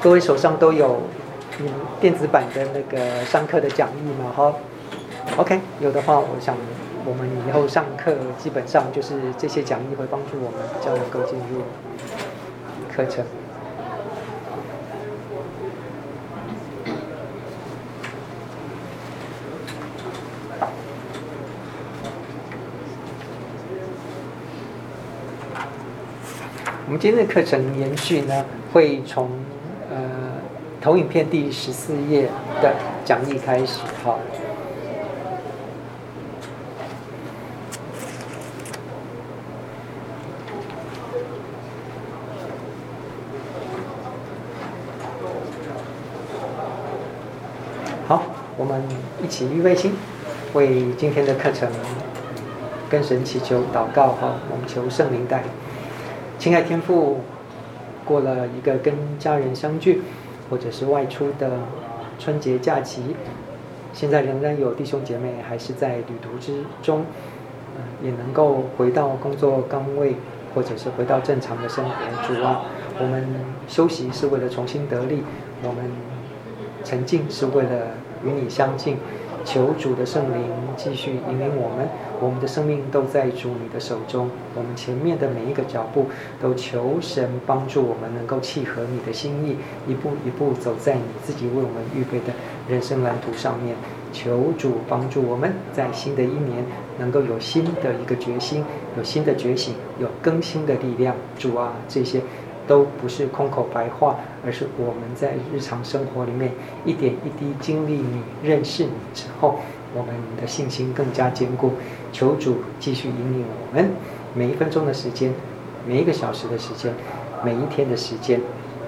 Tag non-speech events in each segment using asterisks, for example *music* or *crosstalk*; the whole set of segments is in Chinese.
各位手上都有嗯电子版的那个上课的讲义吗？哈，OK，有的话，我想我们以后上课基本上就是这些讲义会帮助我们比较能够进入课程。我们今天的课程延续呢，会从投影片第十四页的讲义开始，好。好，我们一起预备心，为今天的课程跟神祈求祷告哈，我们求圣灵带领。亲爱天父，过了一个跟家人相聚，或者是外出的春节假期，现在仍然有弟兄姐妹还是在旅途之中，也能够回到工作岗位，或者是回到正常的生活。主啊，我们休息是为了重新得力，我们沉浸是为了与你相近。求主的圣灵继续引领我们，我们的生命都在主你的手中。我们前面的每一个脚步，都求神帮助我们能够契合你的心意，一步一步走在你自己为我们预备的人生蓝图上面。求主帮助我们在新的一年能够有新的一个决心，有新的觉醒，有更新的力量。主啊，这些。都不是空口白话，而是我们在日常生活里面一点一滴经历你、认识你之后，我们的信心更加坚固。求主继续引领我们，每一分钟的时间，每一个小时的时间，每一天的时间，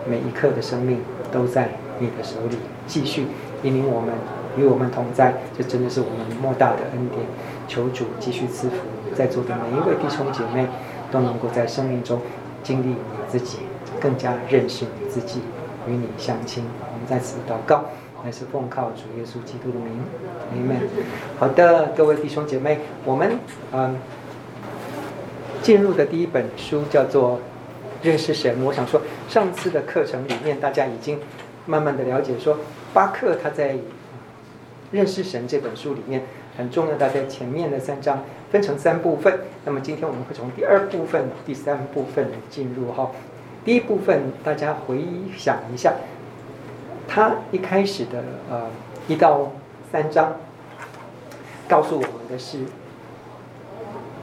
每一刻的生命都在你的手里。继续引领我们，与我们同在，这真的是我们莫大的恩典。求主继续赐福在座的每一位弟兄姐妹，都能够在生命中经历你自己。更加认识你自己，与你相亲。我们在此祷告，还是奉靠主耶稣基督的名，Amen。好的，各位弟兄姐妹，我们嗯进入的第一本书叫做《认识神》。我想说，上次的课程里面，大家已经慢慢的了解说，巴克他在《认识神》这本书里面很重要的，在前面的三章分成三部分。那么今天我们会从第二部分、第三部分进入哈。第一部分，大家回想一下，他一开始的呃一到三章，告诉我们的是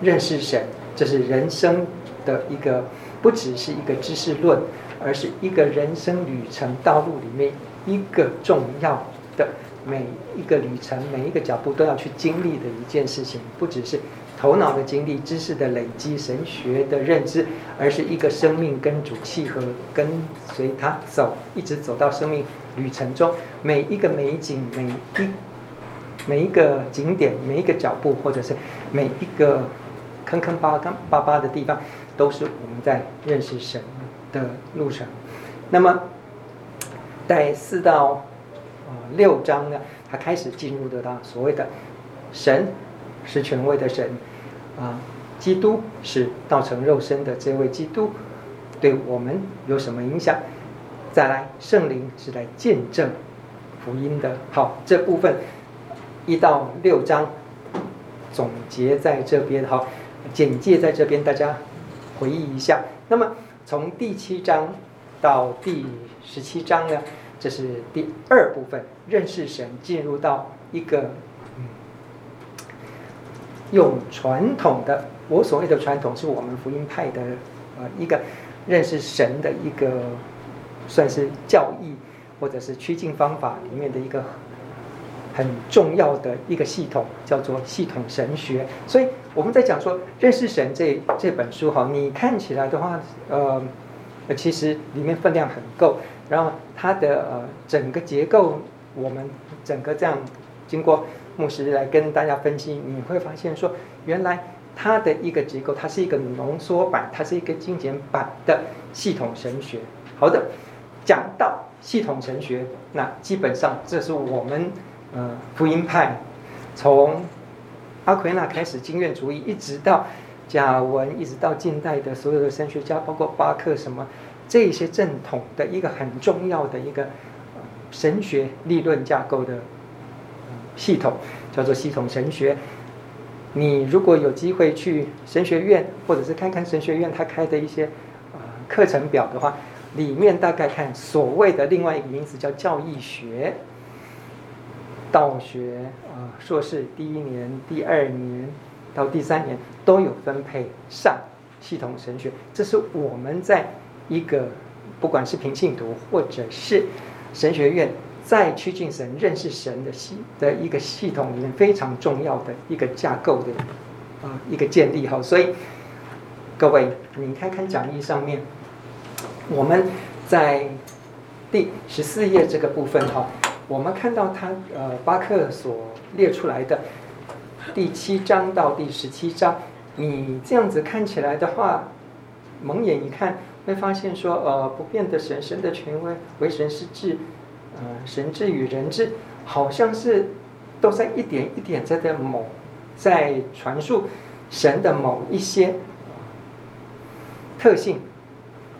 认识神，这是人生的一个不只是一个知识论，而是一个人生旅程道路里面一个重要的每一个旅程每一个脚步都要去经历的一件事情，不只是。头脑的经历、知识的累积、神学的认知，而是一个生命跟主契合，跟随他走，一直走到生命旅程中每一个美景、每一每一个景点、每一个脚步，或者是每一个坑坑巴巴巴巴的地方，都是我们在认识神的路程。那么，在四到六章呢，他开始进入得到所谓的神。是权威的神，啊，基督是道成肉身的这位基督，对我们有什么影响？再来，圣灵是来见证福音的。好，这部分一到六章总结在这边，好，简介在这边，大家回忆一下。那么从第七章到第十七章呢，这是第二部分，认识神，进入到一个。用传统的，我所谓的传统，是我们福音派的，呃，一个认识神的一个，算是教义或者是趋近方法里面的一个很重要的一个系统，叫做系统神学。所以我们在讲说认识神这这本书哈，你看起来的话，呃，其实里面分量很够，然后它的呃整个结构，我们整个这样经过。牧师来跟大家分析，你会发现说，原来它的一个结构，它是一个浓缩版，它是一个精简版的系统神学。好的，讲到系统神学，那基本上这是我们呃福音派从阿奎那开始经验主义，一直到贾文，一直到近代的所有的神学家，包括巴克什么，这些正统的一个很重要的一个神学理论架构的系统，叫做系统神学。你如果有机会去神学院，或者是看看神学院他开的一些呃课程表的话，里面大概看所谓的另外一个名词叫教义学。道学啊，硕士第一年、第二年到第三年都有分配上系统神学，这是我们在一个不管是平信徒或者是神学院，在趋近神、认识神的系的一个系统里面非常重要的一个架构的啊一个建立哈。所以各位，你看看讲义上面，我们在第十四页这个部分哈。我们看到他呃巴克所列出来的第七章到第十七章，你这样子看起来的话，蒙眼一看会发现说，呃，不变的神，神的权威，唯神是至，呃，神智与人智，好像是都在一点一点在的某在传述神的某一些特性。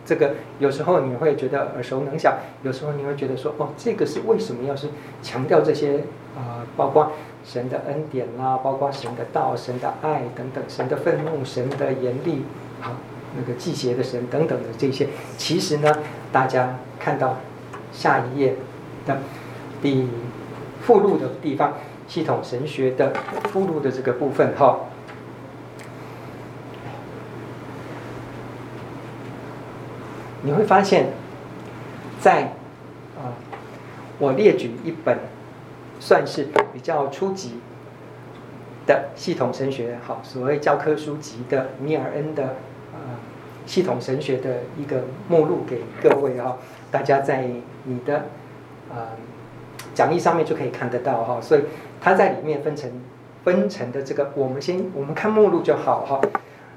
这个有时候你会觉得耳熟能详，有时候你会觉得说，哦，这个是为什么要是强调这些啊、包括神的恩典啦，包括神的道、神的爱等等，神的愤怒、神的严厉，好，那个忌邪的神等等的这些，其实呢，大家看到下一页的第附录的地方，系统神学的附录的这个部分，哈。你会发现，在啊，我列举一本算是比较初级的系统神学，好，所谓教科书级的米尔恩的啊系统神学的一个目录给各位啊，大家在你的啊讲义上面就可以看得到哈，所以它在里面分成分成的这个，我们先我们看目录就好哈。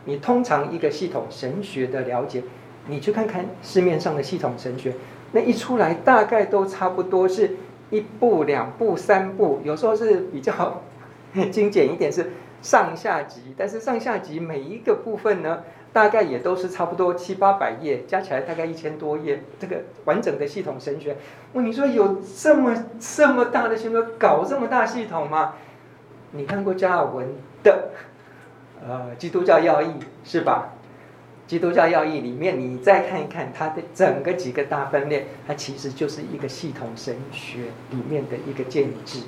你通常一个系统神学的了解。你去看看市面上的系统神学，那一出来大概都差不多是一步、两步、三步，有时候是比较 *laughs* 精简一点是上下集，但是上下集每一个部分呢，大概也都是差不多七八百页，加起来大概一千多页。这个完整的系统神学，问你说有这么这么大的系统，搞这么大系统吗？你看过加尔文的呃基督教要义是吧？基督教要义里面，你再看一看它的整个几个大分裂，它其实就是一个系统神学里面的一个建制。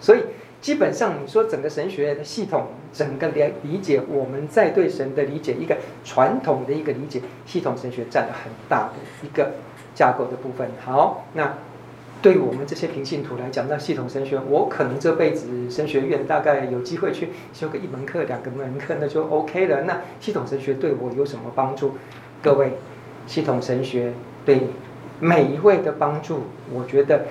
所以基本上你说整个神学的系统，整个理理解，我们在对神的理解，一个传统的一个理解，系统神学占了很大的一个架构的部分。好，那。对我们这些平信徒来讲，那系统神学，我可能这辈子神学院大概有机会去修个一门课、两个门课，那就 OK 了。那系统神学对我有什么帮助？各位，系统神学对每一位的帮助，我觉得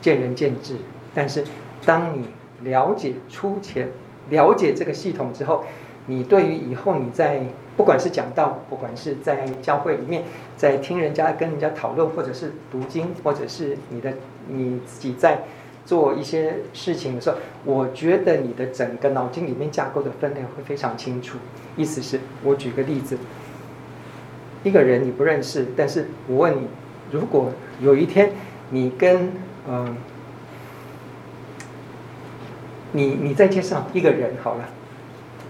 见仁见智。但是当你了解粗浅、了解这个系统之后，你对于以后你在不管是讲道，不管是在教会里面，在听人家跟人家讨论，或者是读经，或者是你的你自己在做一些事情的时候，我觉得你的整个脑筋里面架构的分类会非常清楚。意思是我举个例子，一个人你不认识，但是我问你，如果有一天你跟嗯、你你在介绍一个人好了。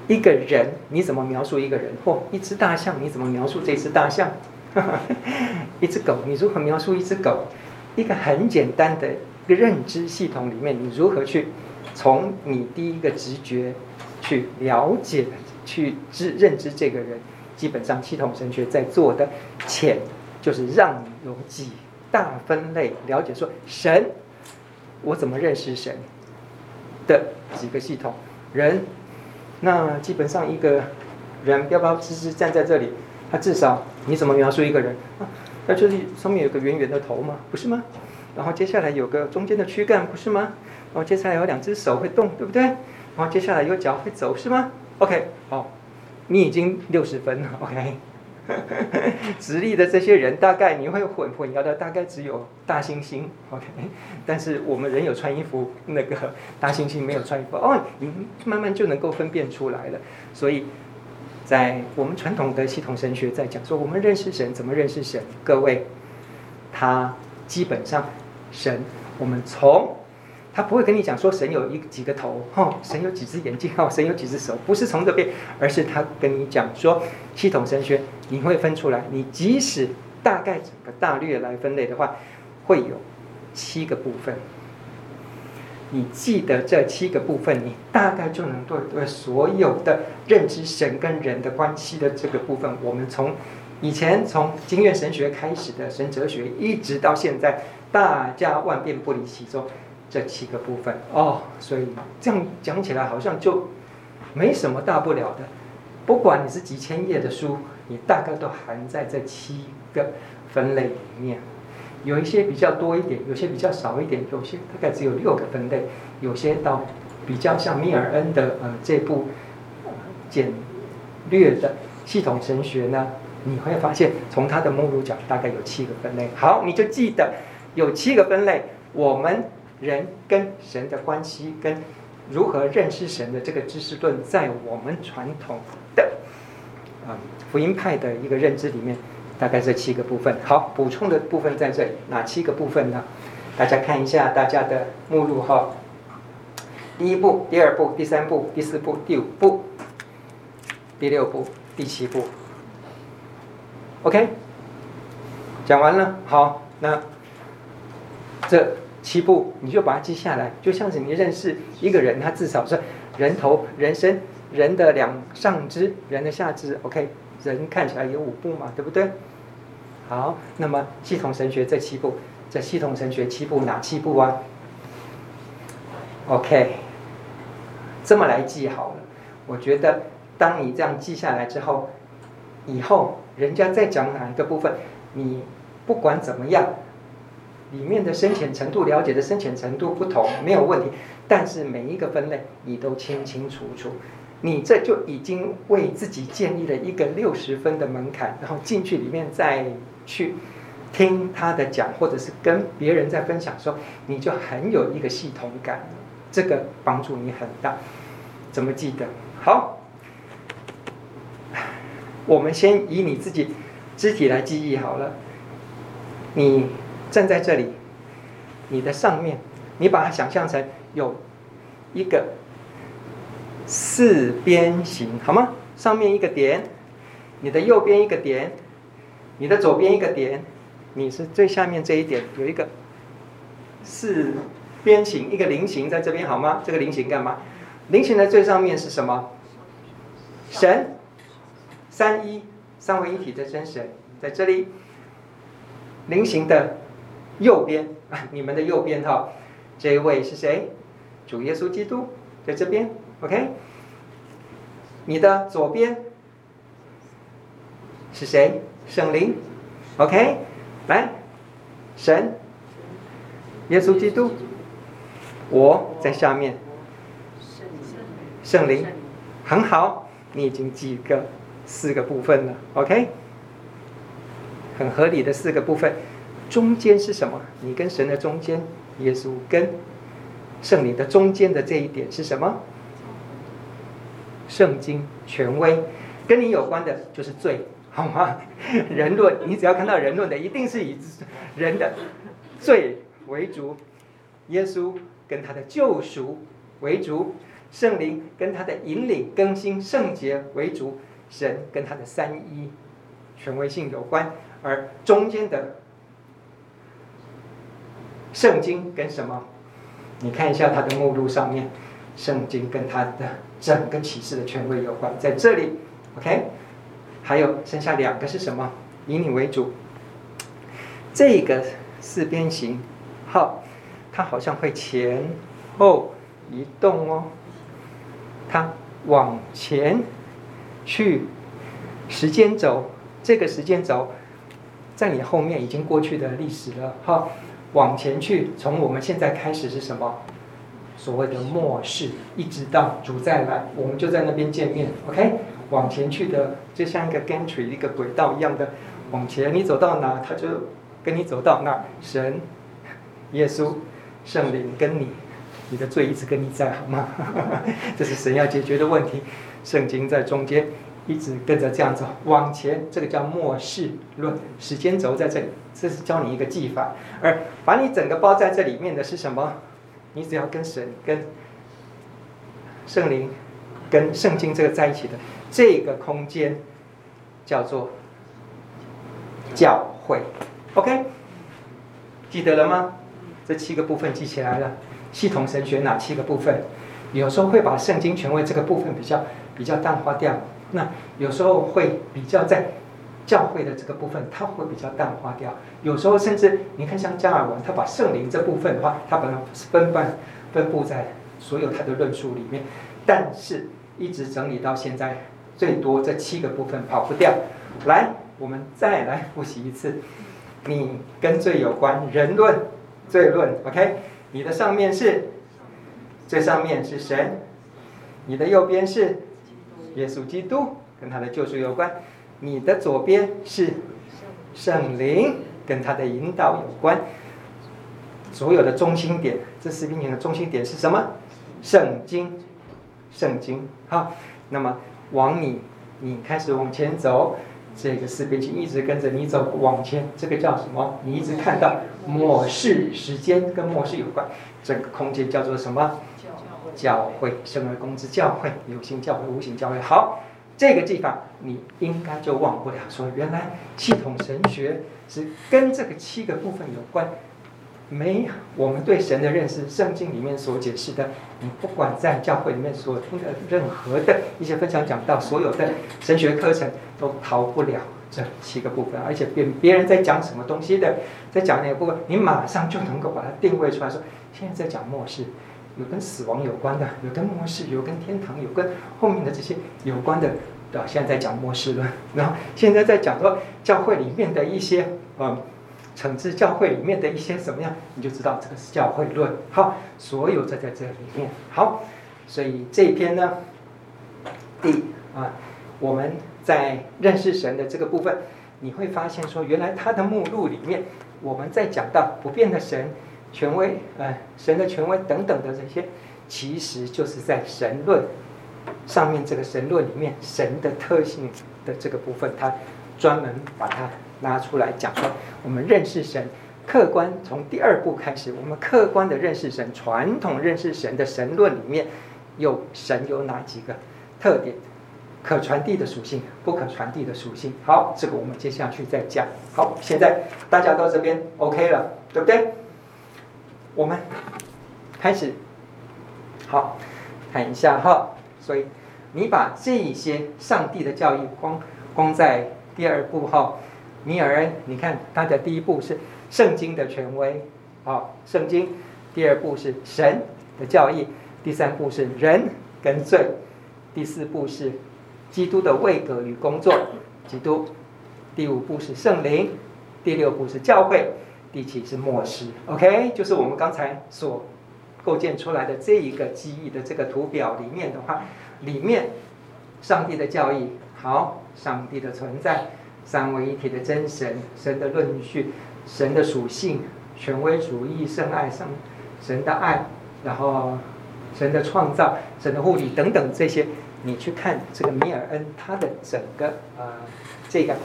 一个人，你怎么描述一个人？或一只大象，你怎么描述这只大象？*laughs* 一只狗，你如何描述一只狗？一个很简单的一个认知系统里面，你如何去从你第一个直觉去了解、去知认知这个人？基本上，系统神学在做的浅，就是让你有几大分类了解说神，我怎么认识神的几个系统人。那基本上一个人标标直直站在这里，他至少你怎么描述一个人啊？那就是上面有个圆圆的头吗？不是吗？然后接下来有个中间的躯干，不是吗？然后接下来有两只手会动，对不对？然后接下来有脚会走，是吗？OK，好，你已经六十分了，OK。*laughs* 直立的这些人，大概你会混混淆的，大概只有大猩猩，OK。但是我们人有穿衣服，那个大猩猩没有穿衣服，哦，你慢慢就能够分辨出来了。所以在我们传统的系统神学在讲说，我们认识神怎么认识神？各位，他基本上神，我们从他不会跟你讲说神有一几个头，哦，神有几只眼睛，哦，神有几只手，不是从这边，而是他跟你讲说，系统神学你会分出来，你即使大概整个大略来分类的话，会有七个部分。你记得这七个部分，你大概就能对对所有的认知神跟人的关系的这个部分，我们从以前从经验神学开始的神哲学，一直到现在，大家万变不离其宗。这七个部分哦。所以这样讲起来好像就没什么大不了的，不管你是几千页的书，你大概都含在这七个分类里面。有一些比较多一点，有些比较少一点，有些大概只有六个分类，有些到比较像米尔恩的呃这部简略的系统神学呢，你会发现从它的目录讲大概有七个分类。好，你就记得有七个分类，我们人跟神的关系跟如何认识神的这个知识论，在我们传统的啊、福音派的一个认知里面。大概这七个部分，好，补充的部分在这里，哪七个部分呢？大家看一下大家的目录哈。第一步、第二步、第三步、第四步、第五步、第六步、第七步。OK，讲完了，好，那这七步你就把它记下来，就像是你认识一个人，他至少是人头、人身、人的两上肢、人的下肢，OK。人看起来有五步嘛，对不对？好，那么系统神学这七步，这系统神学七步哪七步啊？OK，这么来记好了。我觉得当你这样记下来之后，以后人家再讲哪一个部分，你不管怎么样，里面的深浅程度、了解的深浅程度不同，没有问题。但是每一个分类你都清清楚楚。你这就已经为自己建立了一个六十分的门槛，然后进去里面再去听他的讲，或者是跟别人在分享的时候，你就很有一个系统感，这个帮助你很大。怎么记得？好，我们先以你自己肢体来记忆好了。你站在这里，你的上面，你把它想象成有一个。四边形，好吗？上面一个点，你的右边一个点，你的左边一个点，你是最下面这一点有一个四边形，一个菱形在这边，好吗？这个菱形干嘛？菱形的最上面是什么？神，三一，三位一体的真神在这里。菱形的右边，*laughs* 你们的右边哈，这一位是谁？主耶稣基督在这边。OK，你的左边是谁？圣灵。OK，来，神，耶稣基督，我在下面。圣灵，很好，你已经记个四个部分了。OK，很合理的四个部分。中间是什么？你跟神的中间，耶稣跟圣灵的中间的这一点是什么？圣经权威，跟你有关的就是罪，好吗？*laughs* 人论，你只要看到人论的，一定是以人的罪为主，耶稣跟他的救赎为主，圣灵跟他的引领、更新、圣洁为主，神跟他的三一权威性有关，而中间的圣经跟什么？你看一下他的目录上面，圣经跟他的。整个启示的权威有关，在这里，OK，还有剩下两个是什么？以你为主。这个四边形，好，它好像会前后移动哦。它往前去，时间轴，这个时间轴在你后面已经过去的历史了。好，往前去，从我们现在开始是什么？所谓的末世，一直到主再来，我们就在那边见面。OK，往前去的就像一个 gantry 一个轨道一样的往前，你走到哪，他就跟你走到哪。神、耶稣、圣灵跟你，你的罪一直跟你在，好吗？*laughs* 这是神要解决的问题。圣经在中间，一直跟着这样走往前，这个叫末世论，时间轴在这里，这是教你一个技法。而把你整个包在这里面的是什么？你只要跟神、跟圣灵、跟圣经这个在一起的这个空间，叫做教会。OK，记得了吗？这七个部分记起来了。系统神学哪七个部分？有时候会把圣经权威这个部分比较比较淡化掉。那有时候会比较在教会的这个部分，它会比较淡化掉。有时候甚至你看像加尔文，他把圣灵这部分的话，他把它分半分布在所有他的论述里面。但是一直整理到现在，最多这七个部分跑不掉。来，我们再来复习一次。你跟罪有关，人论、罪论，OK？你的上面是最上面是神，你的右边是。耶稣基督跟他的救赎有关，你的左边是圣灵跟他的引导有关，所有的中心点，这四边形的中心点是什么？圣经，圣经。好，那么往你你开始往前走，这个四边形一直跟着你走往前，这个叫什么？你一直看到末世时间跟末世有关，整个空间叫做什么？教会，生而公之教会，有形教会，无形教会。好，这个地方你应该就忘不了。说原来系统神学是跟这个七个部分有关。没，我们对神的认识，圣经里面所解释的，你不管在教会里面所听的任何的一些分享讲到，所有的神学课程都逃不了这七个部分。而且别别人在讲什么东西的，在讲哪个部分，你马上就能够把它定位出来说，现在在讲末世。有跟死亡有关的，有跟末世，有跟天堂，有跟后面的这些有关的，对吧？现在在讲末世论，*laughs* 然后现在在讲说教会里面的一些，嗯，惩治教会里面的一些怎么样，你就知道这个是教会论。好，所有这在这里面。好，所以这一篇呢，第啊，我们在认识神的这个部分，你会发现说，原来它的目录里面，我们在讲到不变的神。权威，呃，神的权威等等的这些，其实就是在神论上面这个神论里面，神的特性的这个部分，他专门把它拉出来讲说，我们认识神，客观从第二步开始，我们客观的认识神，传统认识神的神论里面，有神有哪几个特点？可传递的属性，不可传递的属性。好，这个我们接下去再讲。好，现在大家到这边 OK 了，对不对？我们开始，好，看一下哈。所以你把这些上帝的教义光光在第二步哈。米尔恩，你看他的第一步是圣经的权威，好，圣经；第二步是神的教义；第三步是人跟罪；第四步是基督的位格与工作，基督；第五步是圣灵；第六步是教会。第七是末世，OK，就是我们刚才所构建出来的这一个记忆的这个图表里面的话，里面上帝的教义，好，上帝的存在，三位一体的真神，神的论序，神的属性，权威主义，圣爱，神神的爱，然后神的创造，神的护理等等这些，你去看这个米尔恩他的整个呃这个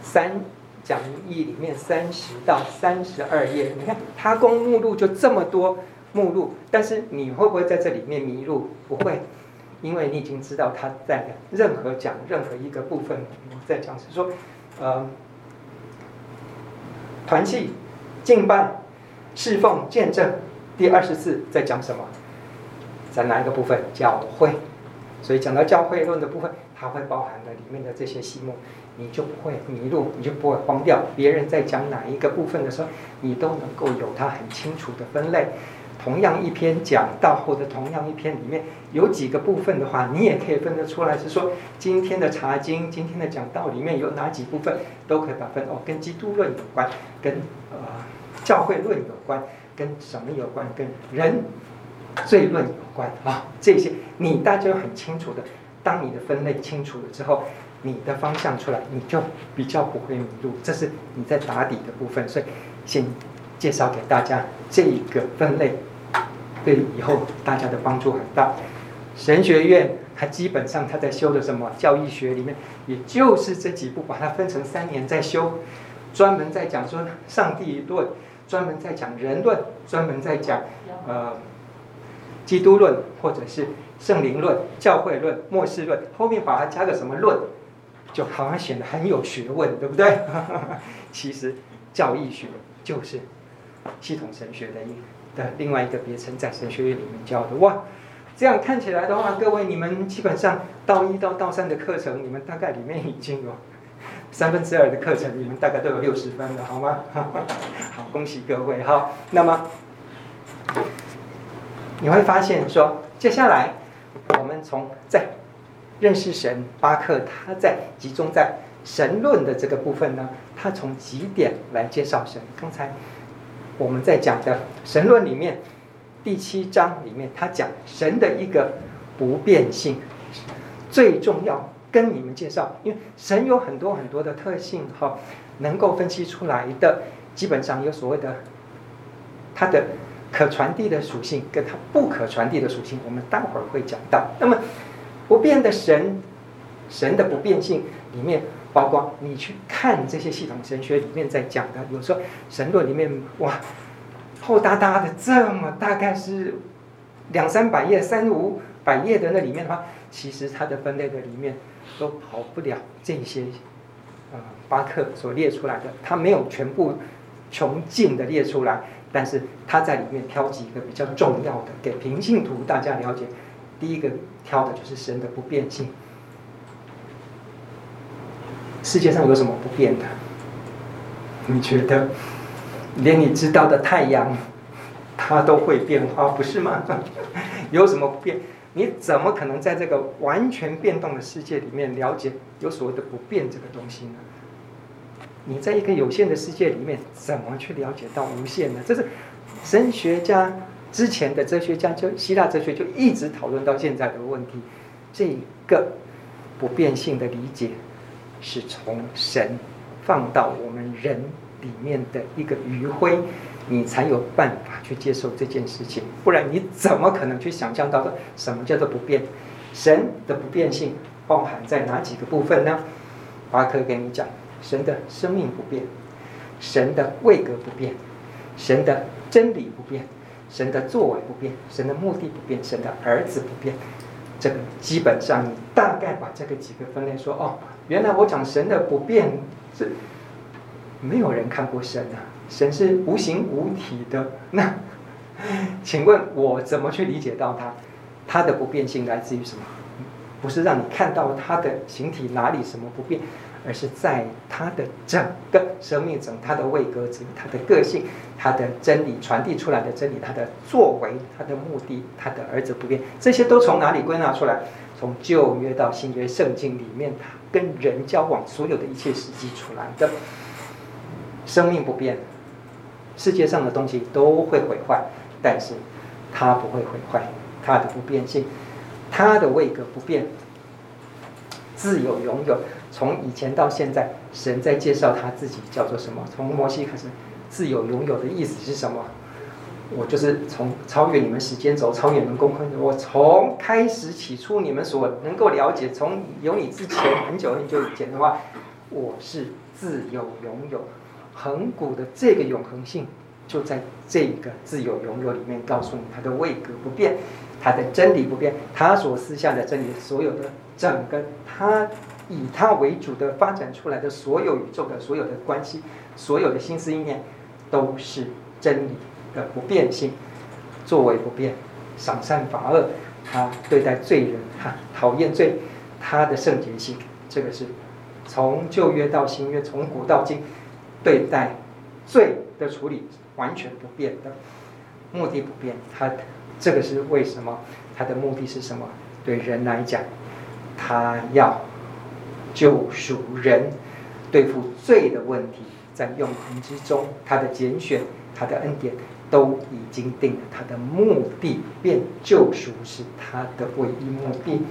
三。讲义里面三十到三十二页，你看他光目录就这么多目录，但是你会不会在这里面迷路？不会，因为你已经知道他在任何讲任何一个部分，在讲是说，呃，团契、敬拜、侍奉、见证，第二十四在讲什么？在哪一个部分？教会。所以讲到教会论的部分，它会包含了里面的这些细目。你就不会迷路，你就不会慌掉。别人在讲哪一个部分的时候，你都能够有它很清楚的分类。同样一篇讲道，或者同样一篇里面有几个部分的话，你也可以分得出来，是说今天的查经、今天的讲道里面有哪几部分，都可以把分哦，跟基督论有关，跟呃教会论有关，跟什么有关，跟人罪论有关啊，这些你大家很清楚的。当你的分类清楚了之后。你的方向出来，你就比较不会迷路。这是你在打底的部分，所以先介绍给大家这一个分类，对以后大家的帮助很大。神学院它基本上它在修的什么教义学里面，也就是这几部，把它分成三年在修，专门在讲说上帝论，专门在讲人论，专门在讲呃基督论，或者是圣灵论、教会论、末世论，后面把它加个什么论，就好像显得很有学问，对不对？*laughs* 其实教义学就是系统神学的一的另外一个别称，在神学院里面教的哇。这样看起来的话，各位，你们基本上道一到道三的课程，你们大概里面已经有 *laughs* 三分之二的课程，你们大概都有六十分了，好吗？*laughs* 好，恭喜各位哈。那么你会发现说，接下来我们从在认识神，巴克他在集中在神论的这个部分呢，他从几点来介绍神。刚才我们在讲的神论里面。第七章里面，他讲神的一个不变性，最重要跟你们介绍，因为神有很多很多的特性哈，能够分析出来的，基本上有所谓的它的可传递的属性，跟它不可传递的属性，我们待会儿会讲到。那么不变的神，神的不变性里面，包括你去看这些系统神学里面在讲的，有时候神论里面哇。厚哒哒的这么大概是两三百页、三五百页的那里面的话，其实它的分类的里面都跑不了这些，呃，巴克所列出来的，它没有全部穷尽的列出来，但是他在里面挑几个比较重要的给平信徒大家了解。第一个挑的就是神的不变性，世界上有什么不变的？你觉得？连你知道的太阳，它都会变化，不是吗？*laughs* 有什么不变？你怎么可能在这个完全变动的世界里面了解有所谓的不变这个东西呢？你在一个有限的世界里面，怎么去了解到无限呢？这是神学家之前的哲学家，就希腊哲学就一直讨论到现在的问题。这个不变性的理解，是从神放到我们人。里面的一个余晖，你才有办法去接受这件事情，不然你怎么可能去想象到的什么叫做不变？神的不变性包含在哪几个部分呢？巴克跟你讲，神的生命不变，神的位格不变，神的真理不变，神的作为不变，神的目的不变，神的儿子不变。这个基本上你大概把这个几个分类说哦，原来我讲神的不变是。没有人看过神啊，神是无形无体的。那，请问我怎么去理解到它？它的不变性来自于什么？不是让你看到它的形体哪里什么不变，而是在他的整个生命中，他的位格、子他的个性、他的真理传递出来的真理、他的作为、他的目的、他的儿子不变，这些都从哪里归纳出来？从旧约到新约圣经里面，他跟人交往所有的一切实际出来的。生命不变，世界上的东西都会毁坏，但是它不会毁坏，它的不变性，它的位格不变，自有永有。从以前到现在，神在介绍他自己叫做什么？从摩西开始，自有永有的意思是什么？我就是从超越你们时间轴，超越你们功课。我从开始起初你们所能够了解，从有你之前很久很久以前的话，我是自有永有。恒古的这个永恒性，就在这个自有永有里面告诉你，它的位格不变，它的真理不变，它所思想的真理，所有的整个它以它为主的发展出来的所有宇宙的所有的关系，所有的心思意念，都是真理的不变性，作为不变，赏善罚恶，他对待罪人，哈，讨厌罪，他的圣洁性，这个是从旧约到新约，从古到今。对待罪的处理完全不变的，目的不变。他这个是为什么？他的目的是什么？对人来讲，他要救赎人，对付罪的问题，在永恒之中，他的拣选，他的恩典都已经定了。他的目的变救赎是他的唯一目的，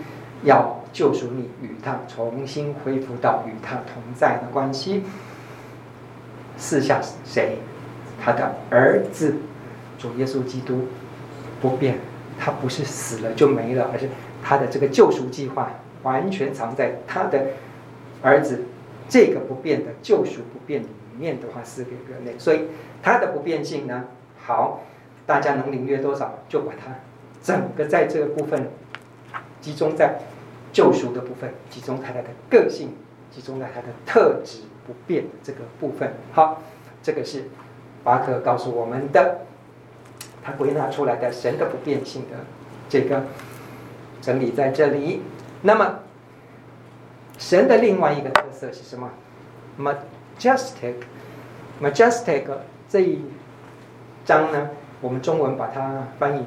要救赎你与他重新恢复到与他同在的关系。四下谁？他的儿子，主耶稣基督不变，他不是死了就没了，而是他的这个救赎计划完全藏在他的儿子这个不变的救赎不变里面的话，四个人类，所以他的不变性呢，好，大家能领略多少，就把它整个在这个部分集中在救赎的部分，集中在他的个性，集中在他的特质不变的这个部分。好，这个是巴克告诉我们的，他归纳出来的神的不变性的这个。整理在这里。那么，神的另外一个特色是什么？majestic，majestic 这一章呢，我们中文把它翻译，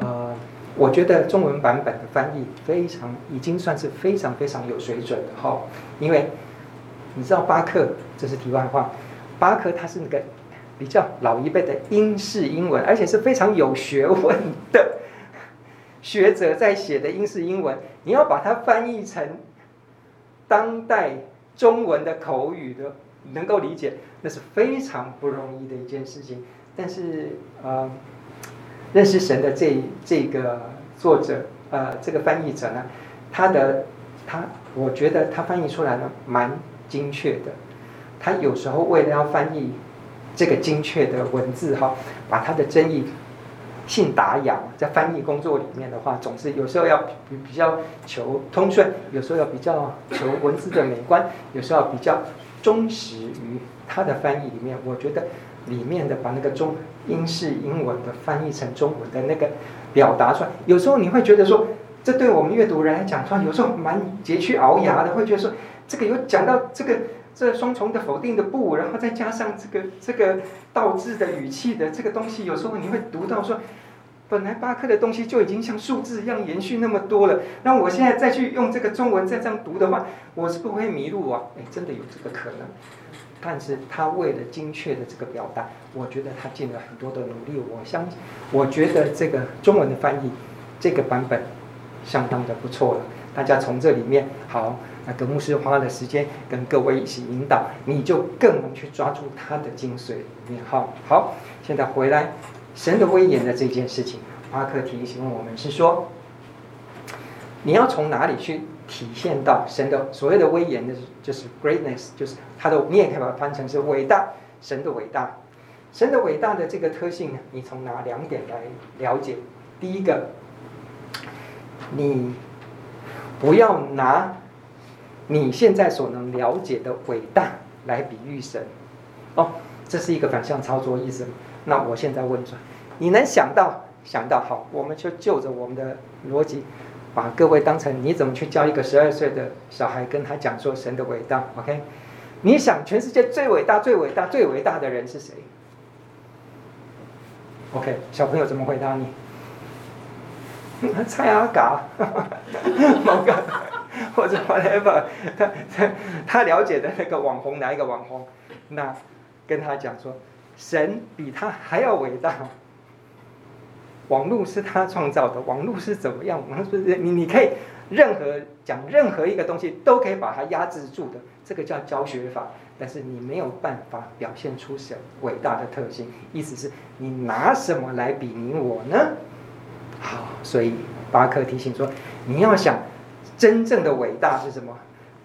呃，我觉得中文版本的翻译非常，已经算是非常非常有水准的哈。因为你知道巴克，这是题外话，巴克他是那个比较老一辈的英式英文，而且是非常有学问的。学者在写的英式英文，你要把它翻译成当代中文的口语的，能够理解，那是非常不容易的一件事情。但是，呃，认识神的这这个作者，呃，这个翻译者呢，他的他，我觉得他翻译出来呢，蛮精确的。他有时候为了要翻译这个精确的文字哈，把他的争议。信达雅在翻译工作里面的话，总是有时候要比比较求通顺，有时候要比较求文字的美观，有时候要比较忠实于他的翻译里面。我觉得里面的把那个中英式英文的翻译成中文的那个表达出来，有时候你会觉得说，这对我们阅读人来讲，说有时候蛮佶屈聱牙的，会觉得说这个有讲到这个。这双重的否定的不，然后再加上这个这个倒置的语气的这个东西，有时候你会读到说，本来巴克的东西就已经像数字一样延续那么多了，那我现在再去用这个中文再这样读的话，我是不会迷路啊！哎，真的有这个可能。但是他为了精确的这个表达，我觉得他尽了很多的努力。我相信，我觉得这个中文的翻译这个版本相当的不错了。大家从这里面好。那葛牧师花了时间跟各位一起引导，你就更能去抓住他的精髓里面。好，好，现在回来，神的威严的这件事情，巴克提醒我们是说，你要从哪里去体现到神的所谓的威严的，就是 greatness，就是他的，你也可以把它翻成是伟大，神的伟大，神的伟大的这个特性呢，你从哪两点来了解？第一个，你不要拿。你现在所能了解的伟大来比喻神，哦，这是一个反向操作意思。那我现在问出来，你能想到想到好，我们就就着我们的逻辑，把各位当成你怎么去教一个十二岁的小孩，跟他讲说神的伟大？OK？你想全世界最伟大、最伟大、最伟大的人是谁？OK？小朋友怎么回答你？*laughs* 蔡阿嘎，*laughs* 某个。*laughs* 或者 whatever，*laughs* 他他他了解的那个网红，哪一个网红？那跟他讲说，神比他还要伟大。网络是他创造的，网络是怎么样？网络是你你可以任何讲任何一个东西都可以把它压制住的，这个叫教学法。但是你没有办法表现出神伟大的特性，意思是你拿什么来比拟我呢？好，所以巴克提醒说，你要想。真正的伟大是什么？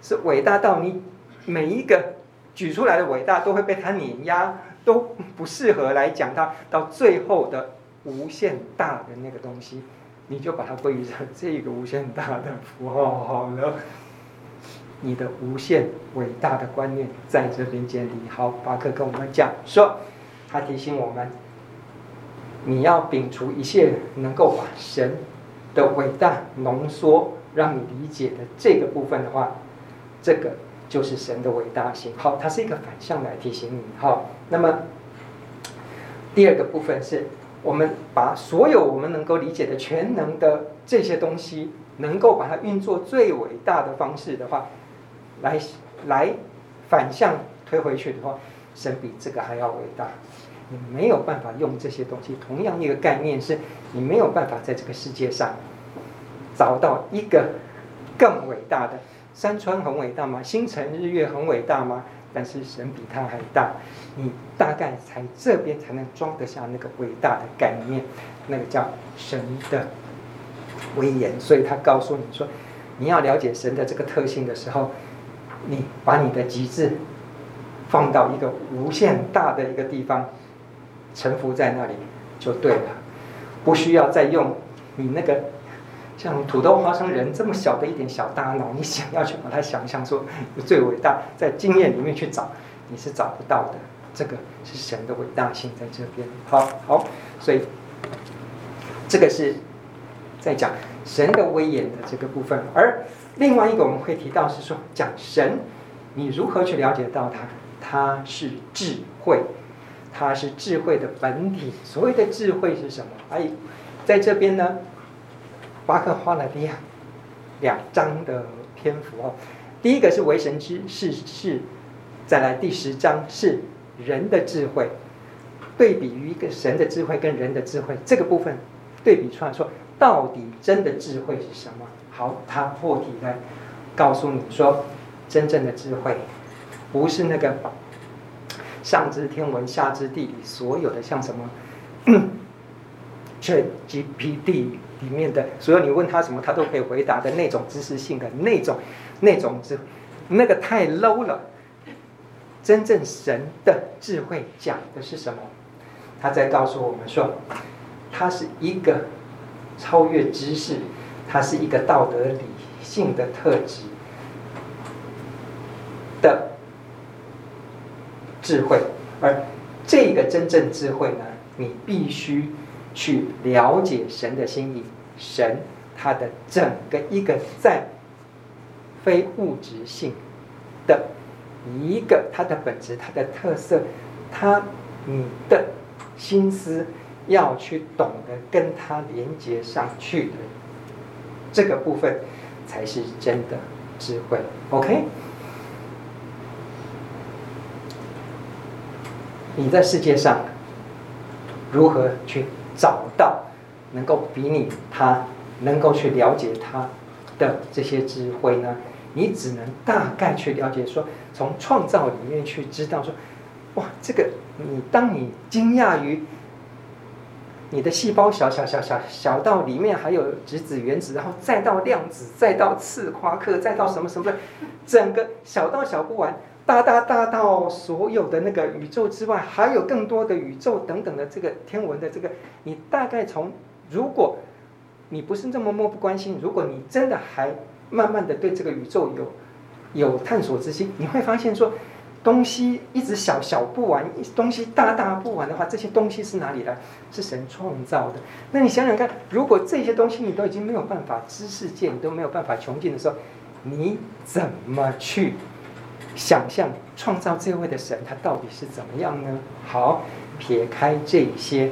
是伟大到你每一个举出来的伟大都会被他碾压，都不适合来讲它。到最后的无限大的那个东西，你就把它归于成这个无限大的符号好了。你的无限伟大的观念在这边建立。好，巴克跟我们讲说，他提醒我们，你要摒除一切能够把神的伟大浓缩。让你理解的这个部分的话，这个就是神的伟大性。好，它是一个反向来提醒你。好，那么第二个部分是我们把所有我们能够理解的全能的这些东西，能够把它运作最伟大的方式的话，来来反向推回去的话，神比这个还要伟大。你没有办法用这些东西。同样一个概念是，你没有办法在这个世界上。找到一个更伟大的。山川很伟大吗？星辰日月很伟大吗？但是神比他还大，你大概才这边才能装得下那个伟大的概念，那个叫神的威严，所以他告诉你说，你要了解神的这个特性的时候，你把你的极致放到一个无限大的一个地方，臣服在那里就对了，不需要再用你那个像土豆花生仁这么小的一点小大脑，你想要去把它想象说最伟大，在经验里面去找，你是找不到的。这个是神的伟大性在这边。好好，所以这个是在讲神的威严的这个部分。而另外一个我们会提到是说，讲神，你如何去了解到他？他是智慧，他是智慧的本体。所谓的智慧是什么？哎，在这边呢，巴克花了两两章的篇幅哦。第一个是为神之事是，再来第十章是。人的智慧，对比于一个神的智慧跟人的智慧这个部分，对比出来说，到底真的智慧是什么？好，他破题的告诉你说，真正的智慧，不是那个上知天文下知地理所有的像什么，ChatGPT 里面的所有你问他什么他都可以回答的那种知识性的那种那种智，那个太 low 了。真正神的智慧讲的是什么？他在告诉我们说，他是一个超越知识，他是一个道德理性的特质的智慧。而这个真正智慧呢，你必须去了解神的心意，神他的整个一个在非物质性的。一个它的本质，它的特色，它你的心思要去懂得跟它连接上去的这个部分，才是真的智慧。OK？你在世界上如何去找到能够比拟他，能够去了解他的这些智慧呢？你只能大概去了解说。从创造里面去知道说，哇，这个你当你惊讶于你的细胞小小小小小到里面还有质子原子，然后再到量子，再到次夸克，再到什么什么，整个小到小不完，大大大到所有的那个宇宙之外，还有更多的宇宙等等的这个天文的这个，你大概从如果你不是这么漠不关心，如果你真的还慢慢的对这个宇宙有。有探索之心，你会发现说，东西一直小小不完，东西大大不完的话，这些东西是哪里来？是神创造的。那你想想看，如果这些东西你都已经没有办法知识界，你都没有办法穷尽的时候，你怎么去想象创造这位的神他到底是怎么样呢？好，撇开这些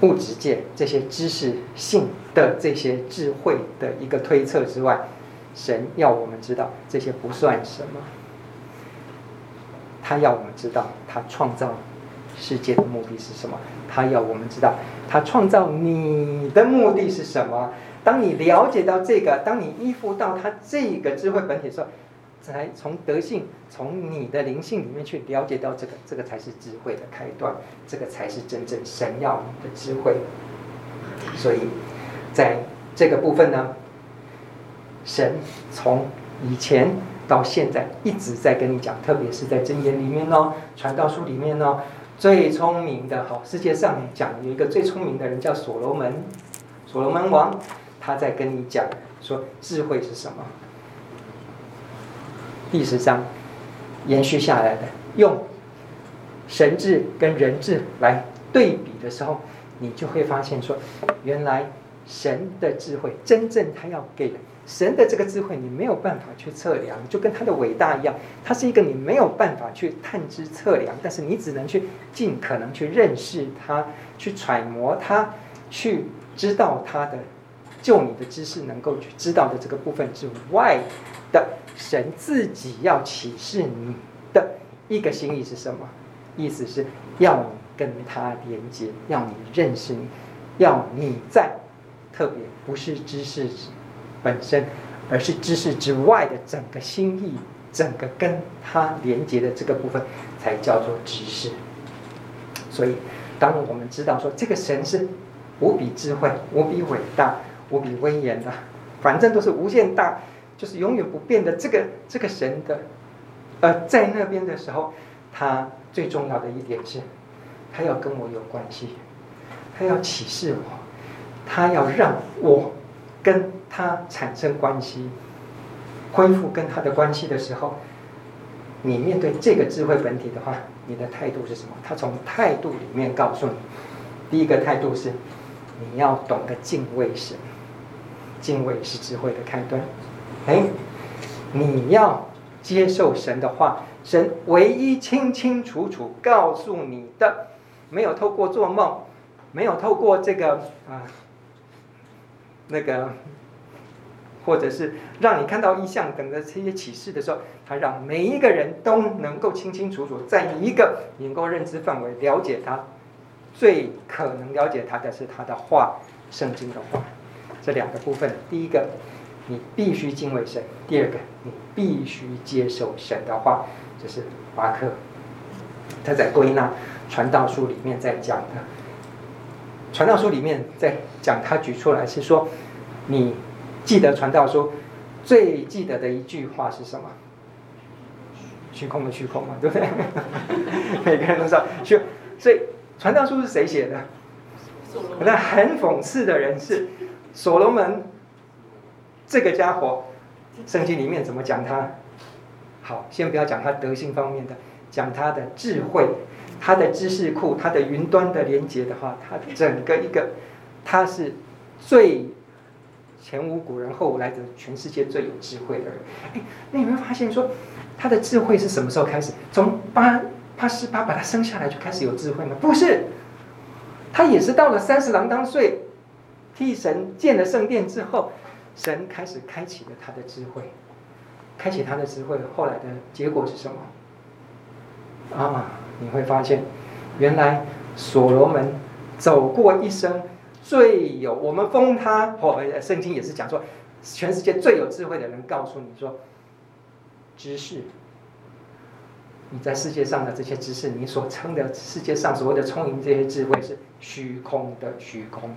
物质界这些知识性的这些智慧的一个推测之外。神要我们知道这些不算什么，他要我们知道他创造世界的目的是什么，他要我们知道他创造你的目的是什么。当你了解到这个，当你依附到他这个智慧本体的时候，才从德性、从你的灵性里面去了解到这个，这个才是智慧的开端，这个才是真正神要你的智慧。所以，在这个部分呢。神从以前到现在一直在跟你讲，特别是在箴言里面哦，传道书里面哦，最聪明的哈，世界上讲有一个最聪明的人叫所罗门，所罗门王，他在跟你讲说智慧是什么。第十章延续下来的，用神智跟人智来对比的时候，你就会发现说，原来神的智慧真正他要给的。神的这个智慧，你没有办法去测量，就跟他的伟大一样，他是一个你没有办法去探知测量，但是你只能去尽可能去认识他，去揣摩他，去知道他的，就你的知识能够去知道的这个部分之外的，神自己要启示你的一个心意是什么？意思是要你跟他连接，要你认识你，要你在特别不是知识。本身，而是知识之外的整个心意，整个跟他连接的这个部分，才叫做知识。所以，当我们知道说这个神是无比智慧、无比伟大、无比威严的，反正都是无限大，就是永远不变的这个这个神的，呃，在那边的时候，他最重要的一点是，他要跟我有关系，他要启示我，他要让我跟他产生关系，恢复跟他的关系的时候，你面对这个智慧本体的话，你的态度是什么？他从态度里面告诉你，第一个态度是。你要懂得敬畏神，敬畏是智慧的开端。哎，你要接受神的话，神唯一清清楚楚告诉你的，没有透过做梦，没有透过这个啊，那个，或者是让你看到异象等的这些启示的时候，他让每一个人都能够清清楚楚，在一个能够认知范围了解他。最可能了解他的是他的话，圣经的话，这两个部分。第一个，你必须敬畏神；第二个，你必须接受神的话。这是巴克他在归纳传道书里面在讲的。传道书里面在讲，他举出来是说，你记得传道书最记得的一句话是什么？虚空的虚空嘛，对不对？*laughs* 每个人都知道，就所以。传道书是谁写的？那很讽刺的人是所罗门这个家伙。圣经里面怎么讲他？好，先不要讲他德性方面的，讲他的智慧、他的知识库、他的云端的连接的话，他整个一个，他是最前无古人后无来者，全世界最有智慧的人。哎，你有没有发现说，他的智慧是什么时候开始？从八。八十八把他生下来就开始有智慧吗？不是，他也是到了三十郎当岁，替神建了圣殿之后，神开始开启了他的智慧，开启他的智慧，后来的结果是什么？啊，你会发现，原来所罗门走过一生最有，我们封他，或圣经也是讲说，全世界最有智慧的人，告诉你说，知识。你在世界上的这些知识，你所称的世界上所谓的聪明这些智慧是虚空的虚空，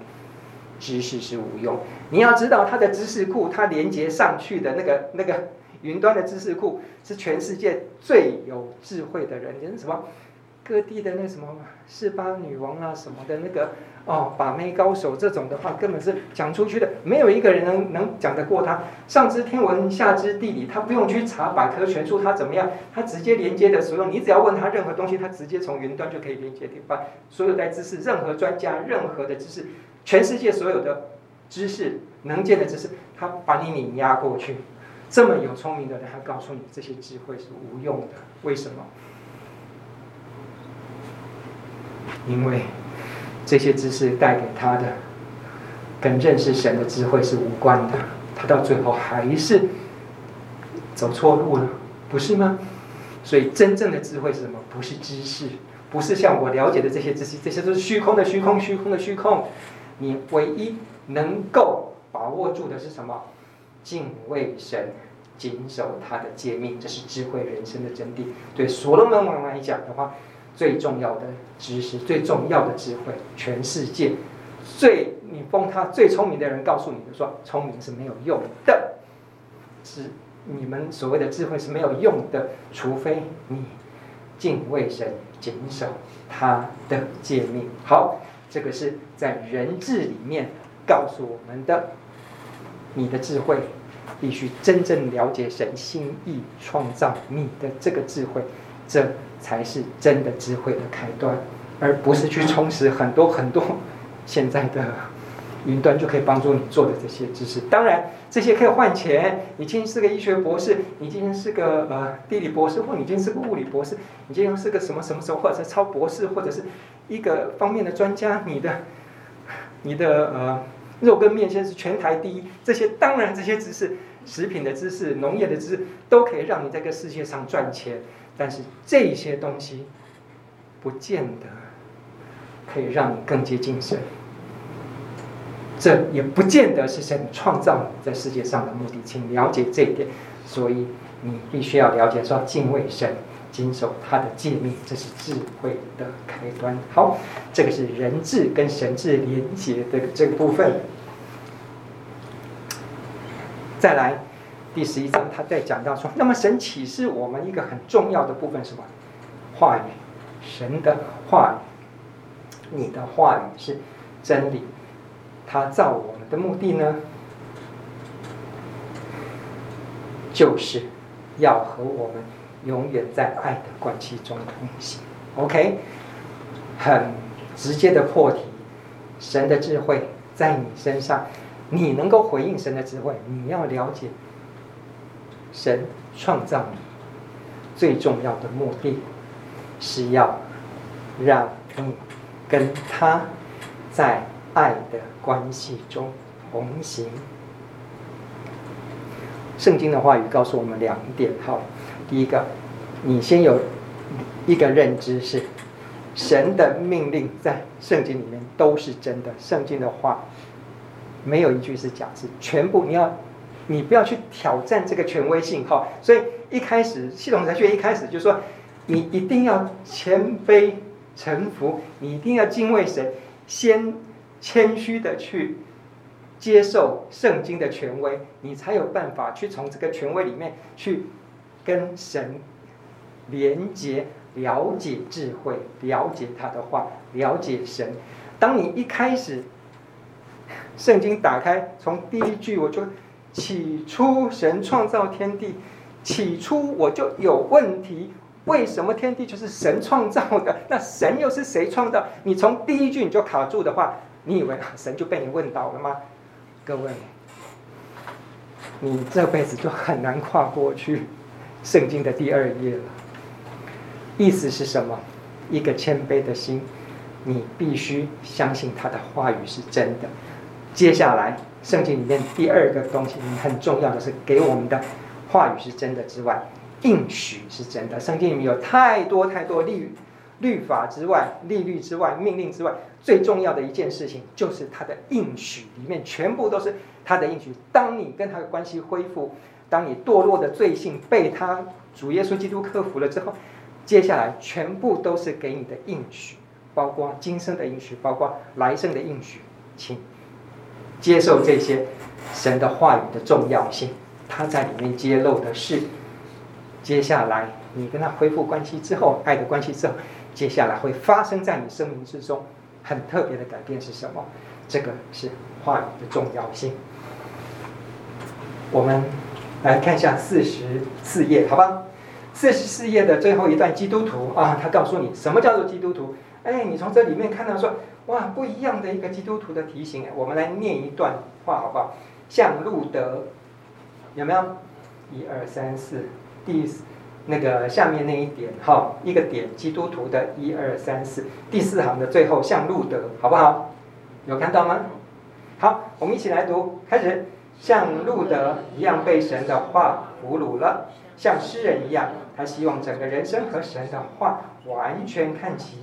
知识是无用。你要知道，它的知识库，它连接上去的那个那个云端的知识库，是全世界最有智慧的人，就是什么？各地的那什么示巴女王啊，什么的那个哦，把妹高手这种的话，根本是讲出去的，没有一个人能能讲得过他。上知天文，下知地理，他不用去查百科全书，他怎么样？他直接连接的时候，你只要问他任何东西，他直接从云端就可以连接，把所有的知识，任何专家，任何的知识，全世界所有的知识，能见的知识，他把你碾压过去。这么有聪明的人，他告诉你这些智慧是无用的，为什么？因为这些知识带给他的，跟认识神的智慧是无关的，他到最后还是走错路了，不是吗？所以真正的智慧是什么？不是知识，不是像我了解的这些知识，这些都是虚空的虚空，虚空的虚空。你唯一能够把握住的是什么？敬畏神，谨守他的诫命，这是智慧人生的真谛。对所罗门王来讲的话。最重要的知识，最重要的智慧，全世界最你封他最聪明的人告诉你的说，聪明是没有用的，是你们所谓的智慧是没有用的，除非你敬畏神，谨守他的诫命。好，这个是在人智里面告诉我们的，你的智慧必须真正了解神心意创造你的这个智慧，这。才是真的智慧的开端，而不是去充实很多很多现在的云端就可以帮助你做的这些知识。当然，这些可以换钱。你今天是个医学博士，你今天是个呃地理博士，或你今天是个物理博士，你今天是个什么什么什么，或者是超博士，或者是一个方面的专家，你的你的呃肉跟面先是全台第一。这些当然，这些知识、食品的知识、农业的知识，都可以让你在这个世界上赚钱。但是这些东西，不见得可以让你更接近神，这也不见得是神创造你在世界上的目的。请了解这一点，所以你必须要了解说，敬畏神、谨守他的诫命，这是智慧的开端。好，这个是人智跟神智连结的这个部分。再来，第十一章，他在讲到说，那么神启示我们一个很重要的部分是什么？话语，神的话语，你的话语是真理。他造我们的目的呢，就是要和我们。永远在爱的关系中同行，OK，很直接的破题。神的智慧在你身上，你能够回应神的智慧。你要了解，神创造你最重要的目的，是要让你跟他在爱的关系中同行。圣经的话语告诉我们两点，好。第一个，你先有一个认知是，神的命令在圣经里面都是真的，圣经的话没有一句是假字，全部你要，你不要去挑战这个权威性哈。所以一开始系统神学一开始就说，你一定要谦卑臣服，你一定要敬畏神，先谦虚的去接受圣经的权威，你才有办法去从这个权威里面去。跟神连接，了解智慧，了解他的话，了解神。当你一开始圣经打开，从第一句我就起初神创造天地，起初我就有问题。为什么天地就是神创造的？那神又是谁创造？你从第一句你就卡住的话，你以为神就被你问倒了吗？各位，你这辈子就很难跨过去。圣经的第二页了，意思是什么？一个谦卑的心，你必须相信他的话语是真的。接下来，圣经里面第二个东西很重要的是给我们的话语是真的之外，应许是真的。圣经里面有太多太多律律法之外、律例之外、命令之外，最重要的一件事情就是他的应许，里面全部都是他的应许。当你跟他的关系恢复。当你堕落的罪性被他主耶稣基督克服了之后，接下来全部都是给你的应许，包括今生的应许，包括来生的应许，请接受这些神的话语的重要性。他在里面揭露的是，接下来你跟他恢复关系之后，爱的关系之后，接下来会发生在你生命之中很特别的改变是什么？这个是话语的重要性。我们。来看一下四十四页，好吧？四十四页的最后一段，基督徒啊，他告诉你什么叫做基督徒？哎，你从这里面看到说，哇，不一样的一个基督徒的提醒。我们来念一段话，好不好？像路德，有没有？一二三四，第那个下面那一点，哈，一个点，基督徒的一二三四，第四行的最后，像路德，好不好？有看到吗？好，我们一起来读，开始。像路德一样被神的话俘虏了，像诗人一样，他希望整个人生和神的话完全看齐。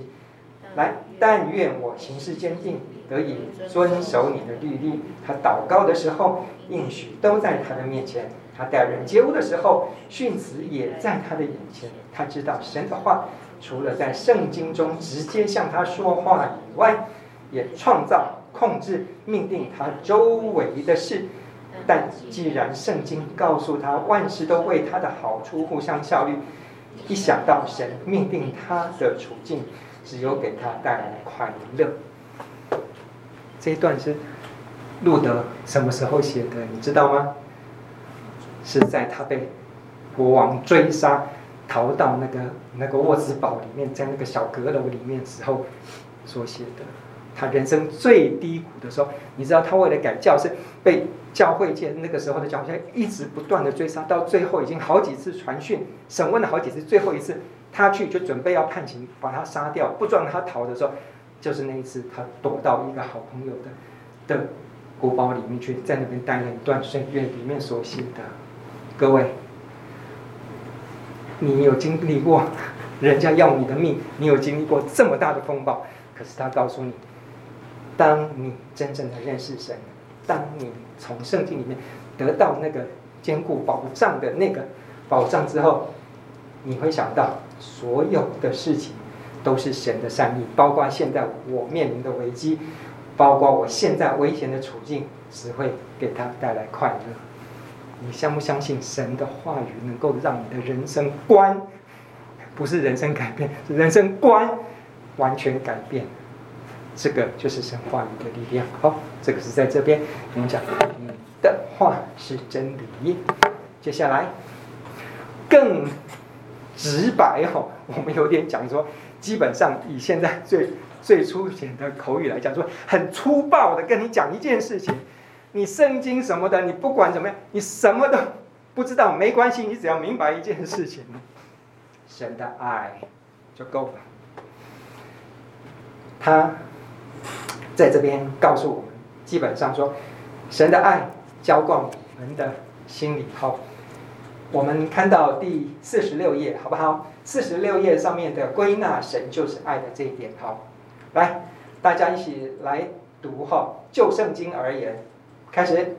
来，但愿我行事坚定，得以遵守你的律例。他祷告的时候，应许都在他的面前；他待人接物的时候，训词也在他的眼前。他知道神的话，除了在圣经中直接向他说话以外，也创造、控制、命定他周围的事。但既然圣经告诉他万事都为他的好处互相效力，一想到神命定他的处境，只有给他带来快乐。这一段是路德什么时候写的？你知道吗？是在他被国王追杀，逃到那个那个沃兹堡里面，在那个小阁楼里面时候所写的。他人生最低谷的时候，你知道他为了改教是被教会界那个时候的教会一直不断的追杀，到最后已经好几次传讯审问了好几次，最后一次他去就准备要判刑把他杀掉，不让他逃的时候，就是那一次他躲到一个好朋友的的古堡里面去，在那边待了一段岁月里面所写的。各位，你有经历过人家要你的命，你有经历过这么大的风暴，可是他告诉你。当你真正的认识神，当你从圣经里面得到那个坚固保障的那个保障之后，你会想到所有的事情都是神的善意，包括现在我面临的危机，包括我现在危险的处境，只会给他带来快乐。你相不相信神的话语能够让你的人生观，不是人生改变，是人生观完全改变？这个就是神话语的力量。好，这个是在这边我们讲，你的话是真理。接下来更直白哦，我们有点讲说，基本上以现在最最粗浅的口语来讲，说很粗暴的跟你讲一件事情，你圣经什么的，你不管怎么样，你什么都不知道没关系，你只要明白一件事情，神的爱就够了。他在这边告诉我们，基本上说，神的爱浇灌我们的心里后。我们看到第四十六页，好不好？四十六页上面的归纳，神就是爱的这一点，好，来，大家一起来读哈。就圣经而言，开始。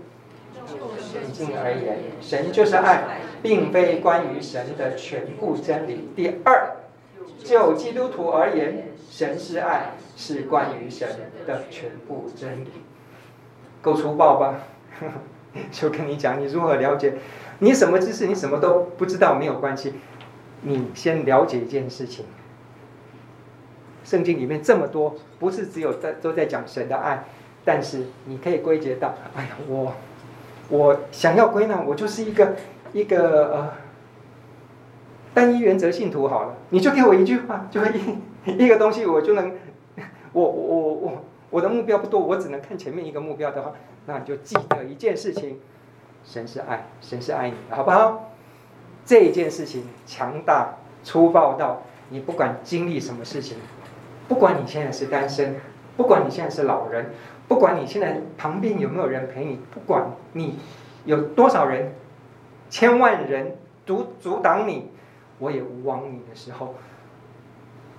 就圣经而言，神就是爱，并非关于神的全部真理。第二，就基督徒而言，神是爱，是关于神的全部真理。够粗暴吧？*laughs* 就跟你讲，你如何了解。你什么知识，你什么都不知道没有关系，你先了解一件事情。圣经里面这么多，不是只有在都在讲神的爱，但是你可以归结到，哎呀，我我想要归纳，我就是一个一个呃单一原则信徒好了，你就给我一句话，就一 *laughs* 一个东西，我就能，我我我我我的目标不多，我只能看前面一个目标的话，那你就记得一件事情。神是爱，神是爱你的，好不好？这件事情强大、粗暴到你不管经历什么事情，不管你现在是单身，不管你现在是老人，不管你现在旁边有没有人陪你，不管你有多少人、千万人阻阻挡你，我也无往你的时候，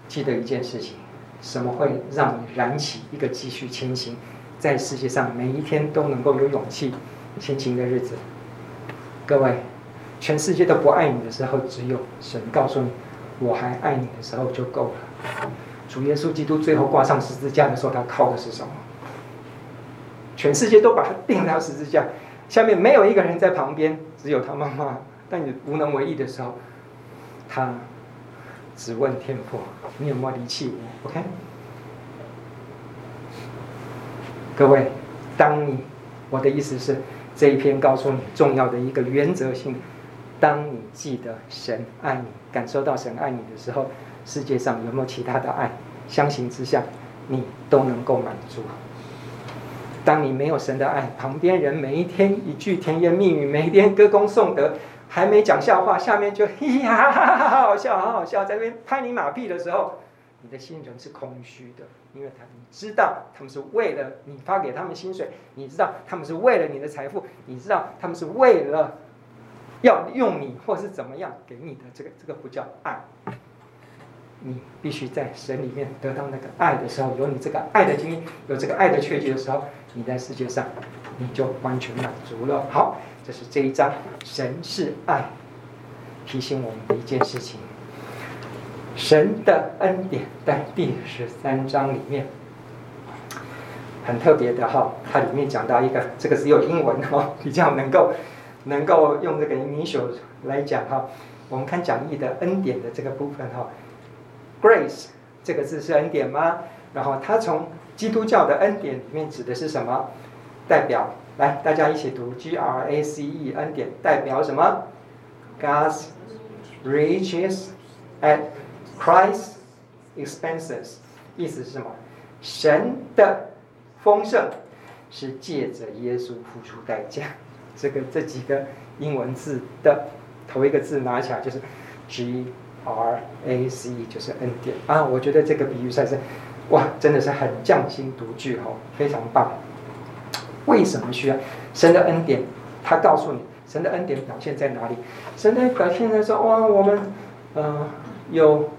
记得一件事情：什么会让你燃起一个继续前行，在世界上每一天都能够有勇气。前行的日子，各位，全世界都不爱你的时候，只有神告诉你，我还爱你的时候就够了。主耶稣基督最后挂上十字架的时候，他靠的是什么？全世界都把他钉到十字架，下面没有一个人在旁边，只有他妈妈。但你无能为力的时候，他只问天父：你有没有离弃我？OK，各位，当你，我的意思是。这一篇告诉你重要的一个原则性：当你记得神爱你，感受到神爱你的时候，世界上有没有其他的爱，相形之下，你都能够满足。当你没有神的爱，旁边人每一天一句甜言蜜语，每一天歌功颂德，还没讲笑话，下面就 *laughs* 嘿呀，好好笑，好好笑，在那边拍你马屁的时候。你的心仍是空虚的，因为他你知道他们是为了你发给他们薪水，你知道他们是为了你的财富，你知道他们是为了要用你或是怎么样给你的这个这个不叫爱。你必须在神里面得到那个爱的时候，有你这个爱的经历，有这个爱的确据的时候，你在世界上你就完全满足了。好，这是这一章，神是爱，提醒我们的一件事情。神的恩典在第十三章里面很特别的哈，它里面讲到一个，这个只有英文哈，*laughs* 比较能够能够用这个名手来讲哈。我们看讲义的恩典的这个部分哈，grace 这个字是恩典吗？然后它从基督教的恩典里面指的是什么？代表来大家一起读 G R A C E N 点代表什么？God's riches at Christ expenses，意思是什么？神的丰盛是借着耶稣付出代价。这个这几个英文字的头一个字拿起来就是 G R A C E，就是 N 点啊！我觉得这个比喻赛是哇，真的是很匠心独具哦，非常棒。为什么？需要神的恩典？他告诉你，神的恩典。表现在哪里？神的表现在说哇，我们嗯、呃、有。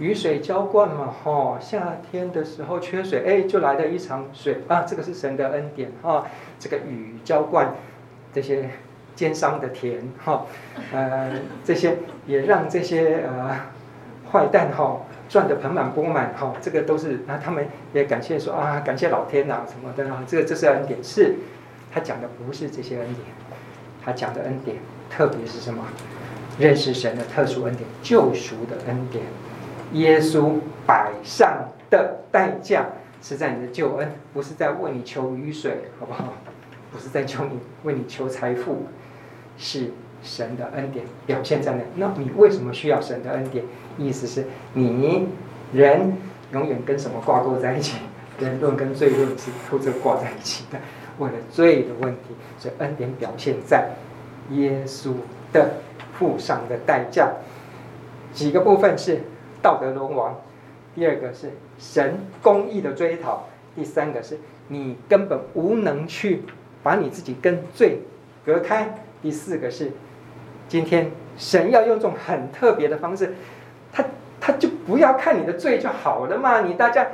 雨水浇灌嘛，哈、夏天的时候缺水，哎，就来了一场水啊，这个是神的恩典。哈、这个雨浇灌这些奸商的田哈、呃，这些也让这些呃坏蛋哈赚得盆满钵满哈，这个都是那他们也感谢说啊，感谢老天呐、什么的啊，这个这是恩典，是他讲的不是这些恩典，他讲的恩典特别是什么？认识神的特殊恩典，救赎的恩典，耶稣摆上的代价是在你的救恩，不是在为你求雨水，好不好？不是在求你为你求财富，是神的恩典表现在那。那你为什么需要神的恩典？意思是你人永远跟什么挂钩在一起？人论跟罪论是都这挂在一起。的。为了罪的问题，所以恩典表现在耶稣的付上的代价。几个部分是道德沦亡，第二个是神公义的追讨，第三个是你根本无能去把你自己跟罪隔开，第四个是今天神要用这种很特别的方式，他他就不要看你的罪就好了嘛，你大家。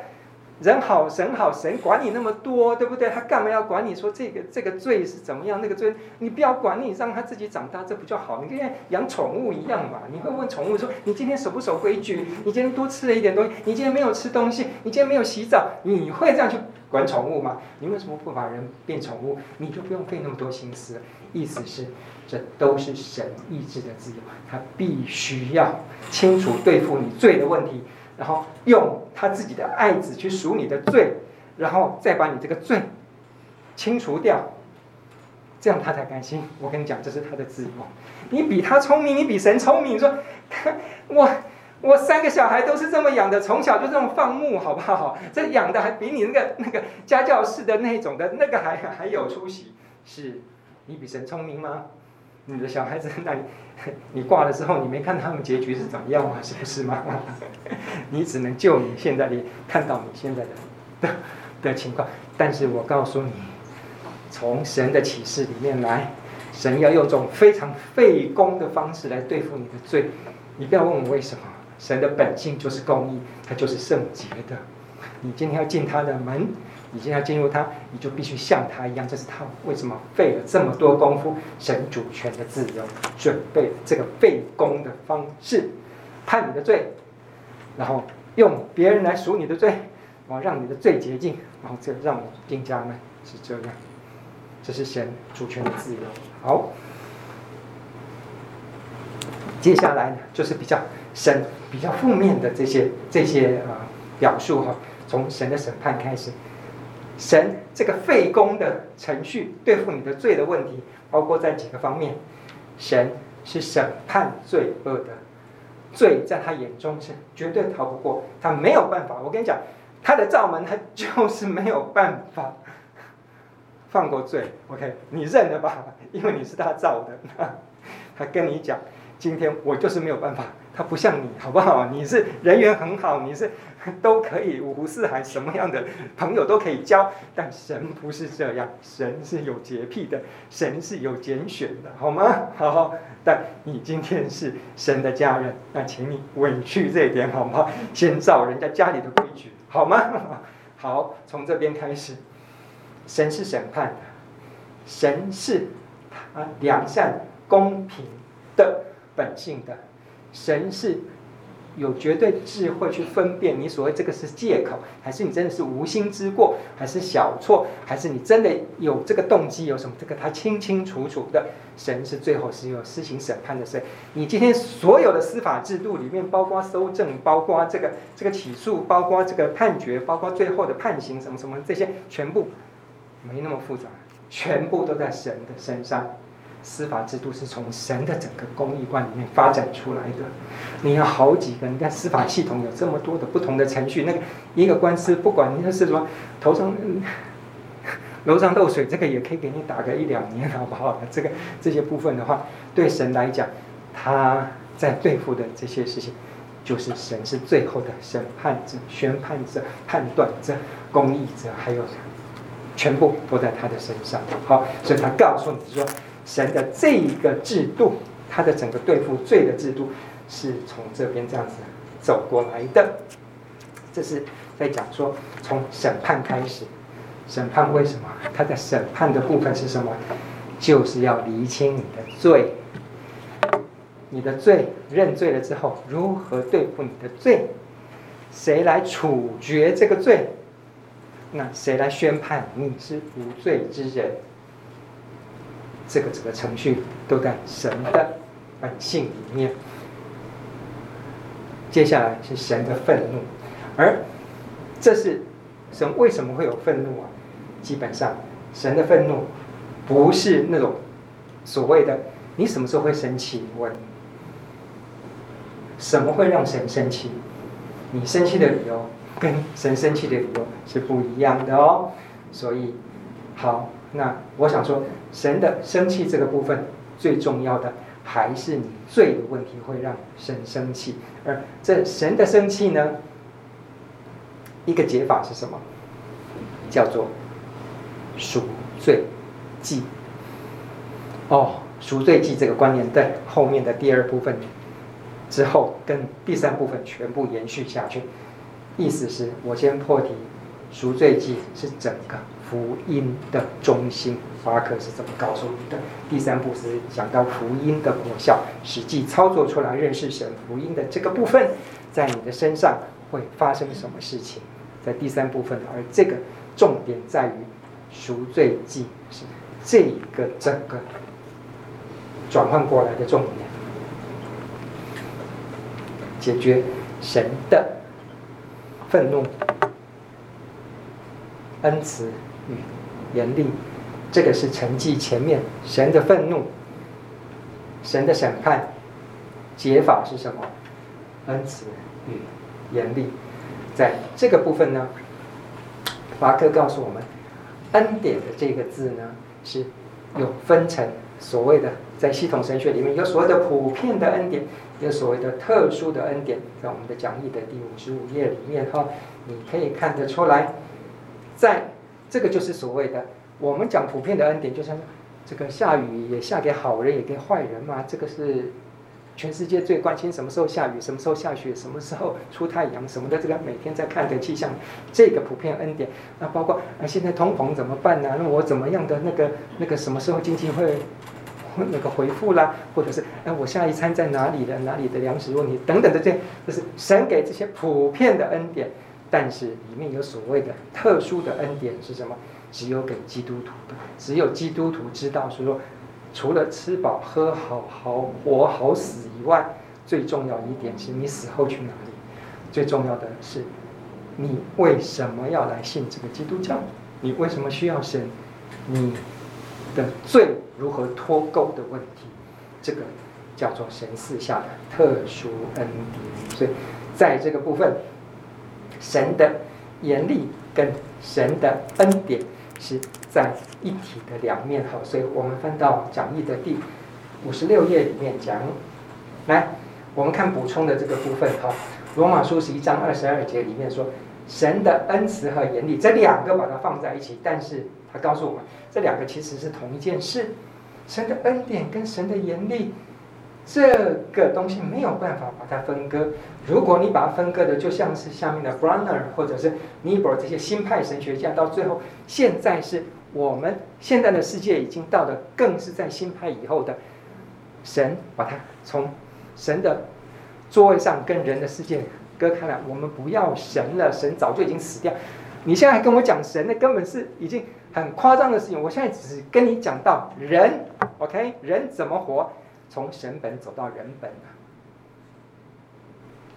人好神好，神管你那么多，对不对？他干嘛要管你说这个这个罪是怎么样？那个罪你不要管你，让他自己长大，这不就好？你跟养宠物一样嘛。你会问宠物说：“你今天守不守规矩？你今天多吃了一点东西？你今天没有吃东西？你今天没有洗澡？”你会这样去管宠物吗？你为什么不把人变宠物？你就不用费那么多心思。意思是，这都是神意志的自由，他必须要清楚对付你罪的问题。然后用他自己的爱子去赎你的罪，然后再把你这个罪清除掉，这样他才甘心。我跟你讲，这是他的自由。你比他聪明，你比神聪明。你说，我我三个小孩都是这么养的，从小就这么放牧，好不好？这养的还比你那个那个家教式的那种的那个还还有出息。是你比神聪明吗？你的小孩子，那你你挂了之后，你没看他们结局是怎么样吗？是不是吗？*laughs* 你只能救你现在的看到你现在的的的情况。但是我告诉你，从神的启示里面来，神要用这种非常费工的方式来对付你的罪。你不要问我为什么，神的本性就是公义，他就是圣洁的。你今天要进他的门。你现在进入他，你就必须像他一样。这是他为什么费了这么多功夫，神主权的自由，准备这个费工的方式，判你的罪，然后用别人来赎你的罪，然后让你的罪洁净，然后这让你进家门，是这样。这是神主权的自由。好，接下来呢，就是比较神比较负面的这些这些啊、呃、表述哈，从神的审判开始。神这个费工的程序对付你的罪的问题，包括在几个方面。神是审判罪恶的，罪在他眼中是绝对逃不过，他没有办法。我跟你讲，他的罩门他就是没有办法放过罪。OK，你认了吧，因为你是他造的。他跟你讲，今天我就是没有办法。他不像你，好不好？你是人缘很好，你是都可以五湖四海，什么样的朋友都可以交。但神不是这样，神是有洁癖的，神是有拣选的，好吗？*laughs* 好，但你今天是神的家人，那请你委屈这一点，好吗？先照人家家里的规矩，好吗？*laughs* 好，从这边开始，神是审判的，神是他良善公平的本性的。神是有绝对智慧去分辨你所谓这个是借口，还是你真的是无心之过，还是小错，还是你真的有这个动机？有什么？这个他清清楚楚的。神是最后是有施行审判的神。你今天所有的司法制度里面，包括搜证，包括这个这个起诉，包括这个判决，包括最后的判刑，什么什么这些，全部没那么复杂，全部都在神的身上。司法制度是从神的整个公义观里面发展出来的。你有好几个，你看司法系统有这么多的不同的程序，那个一个官司，不管你是什么 *laughs* 头上楼上漏水，这个也可以给你打个一两年，好不好？这个这些部分的话，对神来讲，他在对付的这些事情，就是神是最后的审判者、宣判者、判断者、公义者，还有全部都在他的身上。好，所以他告诉你说。神的这一个制度，他的整个对付罪的制度，是从这边这样子走过来的。这是在讲说，从审判开始，审判为什么？他在审判的部分是什么？就是要厘清你的罪。你的罪认罪了之后，如何对付你的罪？谁来处决这个罪？那谁来宣判你是无罪之人？这个整个程序都在神的本性里面。接下来是神的愤怒，而这是神为什么会有愤怒啊？基本上，神的愤怒不是那种所谓的你什么时候会生气？问什么会让神生气？你生气的理由跟神生气的理由是不一样的哦。所以，好，那我想说，神的生气这个部分最重要的还是你罪的问题会让神生气，而这神的生气呢，一个解法是什么？叫做赎罪祭。哦，赎罪祭这个观念在后面的第二部分。之后跟第三部分全部延续下去，意思是我先破题，赎罪祭是整个福音的中心，巴克是这么告诉你的。第三步是讲到福音的果效，实际操作出来认识神福音的这个部分，在你的身上会发生什么事情，在第三部分，而这个重点在于赎罪祭是这个整个转换过来的重点。解决神的愤怒、恩慈与严厉，这个是承继前面神的愤怒、神的审判，解法是什么？恩慈与严厉，在这个部分呢，华哥告诉我们，恩典的这个字呢，是有分成所谓的在系统神学里面有所谓的普遍的恩典。有所谓的特殊的恩典，在我们的讲义的第五十五页里面哈，你可以看得出来，在这个就是所谓的我们讲普遍的恩典，就像这个下雨也下给好人也给坏人嘛，这个是全世界最关心什么时候下雨、什么时候下雪、什么时候出太阳什么的，这个每天在看的气象，这个普遍恩典。那包括啊，现在通膨怎么办呢？那我怎么样的那个那个什么时候经济会？那个回复啦，或者是哎，我下一餐在哪里的？哪里的粮食问题等等的这些，就是神给这些普遍的恩典，但是里面有所谓的特殊的恩典是什么？只有给基督徒的，只有基督徒知道。所以说，除了吃饱喝好、好活好死以外，最重要一点是你死后去哪里？最重要的是，你为什么要来信这个基督教？你为什么需要神？你的罪？如何脱钩的问题，这个叫做神赐下的特殊恩典。所以，在这个部分，神的严厉跟神的恩典是在一体的两面。哈，所以我们翻到讲义的第五十六页里面讲，来，我们看补充的这个部分。哈，罗马书十一章二十二节里面说，神的恩慈和严厉这两个把它放在一起，但是。他告诉我们，这两个其实是同一件事。神的恩典跟神的严厉，这个东西没有办法把它分割。如果你把它分割的，就像是下面的 Bronner 或者是 Niebuhr 这些新派神学家，到最后，现在是我们现在的世界已经到了，更是在新派以后的神把它从神的座位上跟人的世界割开来。我们不要神了，神早就已经死掉。你现在还跟我讲神，那根本是已经。很夸张的事情，我现在只跟你讲到人，OK，人怎么活，从神本走到人本了。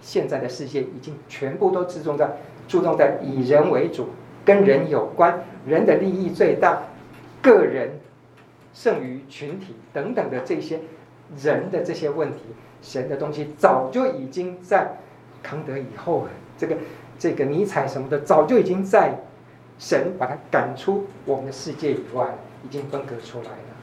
现在的世界已经全部都注重在注重在以人为主，跟人有关，人的利益最大，个人胜于群体等等的这些人的这些问题，神的东西早就已经在康德以后，这个这个尼采什么的早就已经在。神把他赶出我们的世界以外，已经分割出来了。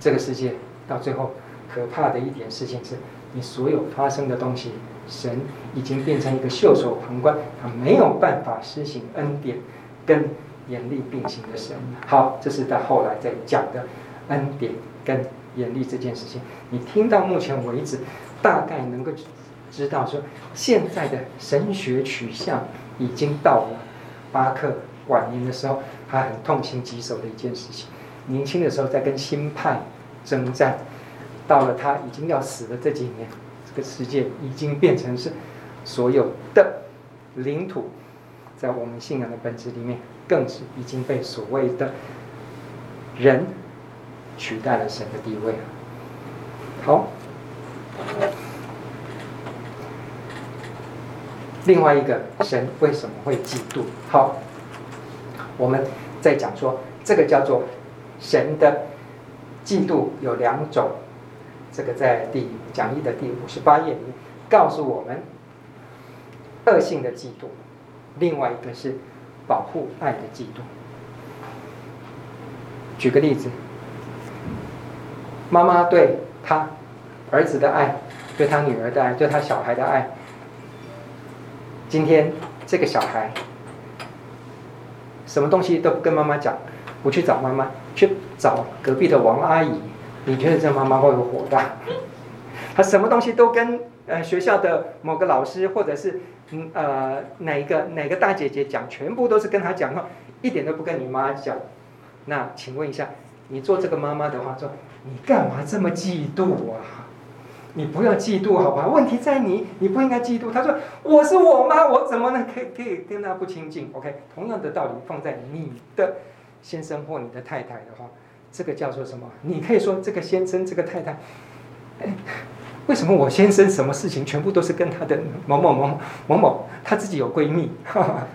这个世界到最后，可怕的一点事情是，你所有发生的东西，神已经变成一个袖手旁观，他没有办法施行恩典跟严厉并行的神。好，这是在后来在讲的恩典跟严厉这件事情。你听到目前为止，大概能够知道说，现在的神学取向已经到了巴克。晚年的时候，他很痛心疾首的一件事情。年轻的时候在跟新派征战，到了他已经要死的这几年，这个世界已经变成是所有的领土，在我们信仰的本质里面，更是已经被所谓的人取代了神的地位了。好，另外一个神为什么会嫉妒？好，我们在讲说这个叫做神的嫉妒有两种，这个在第讲义的第五十八页里告诉我们，恶性的嫉妒，另外一个是保护爱的嫉妒。举个例子，妈妈对他儿子的爱，对他女儿的爱，对他小孩的爱。今天这个小孩什么东西都不跟妈妈讲，不去找妈妈，去找隔壁的王阿姨，你觉得这妈妈会不会火大？她什么东西都跟呃学校的某个老师，或者是嗯呃哪一个哪个大姐姐讲，全部都是跟她讲话，一点都不跟你妈讲。那请问一下，你做这个妈妈的话，说你干嘛这么嫉妒啊？你不要嫉妒好吧？问题在你，你不应该嫉妒。他说我是我妈，我怎么能可以可以跟他不亲近？OK，同样的道理放在你的先生或你的太太的话，这个叫做什么？你可以说这个先生这个太太，哎。为什么我先生什么事情全部都是跟他的某某某某某，他自己有闺蜜，哈哈，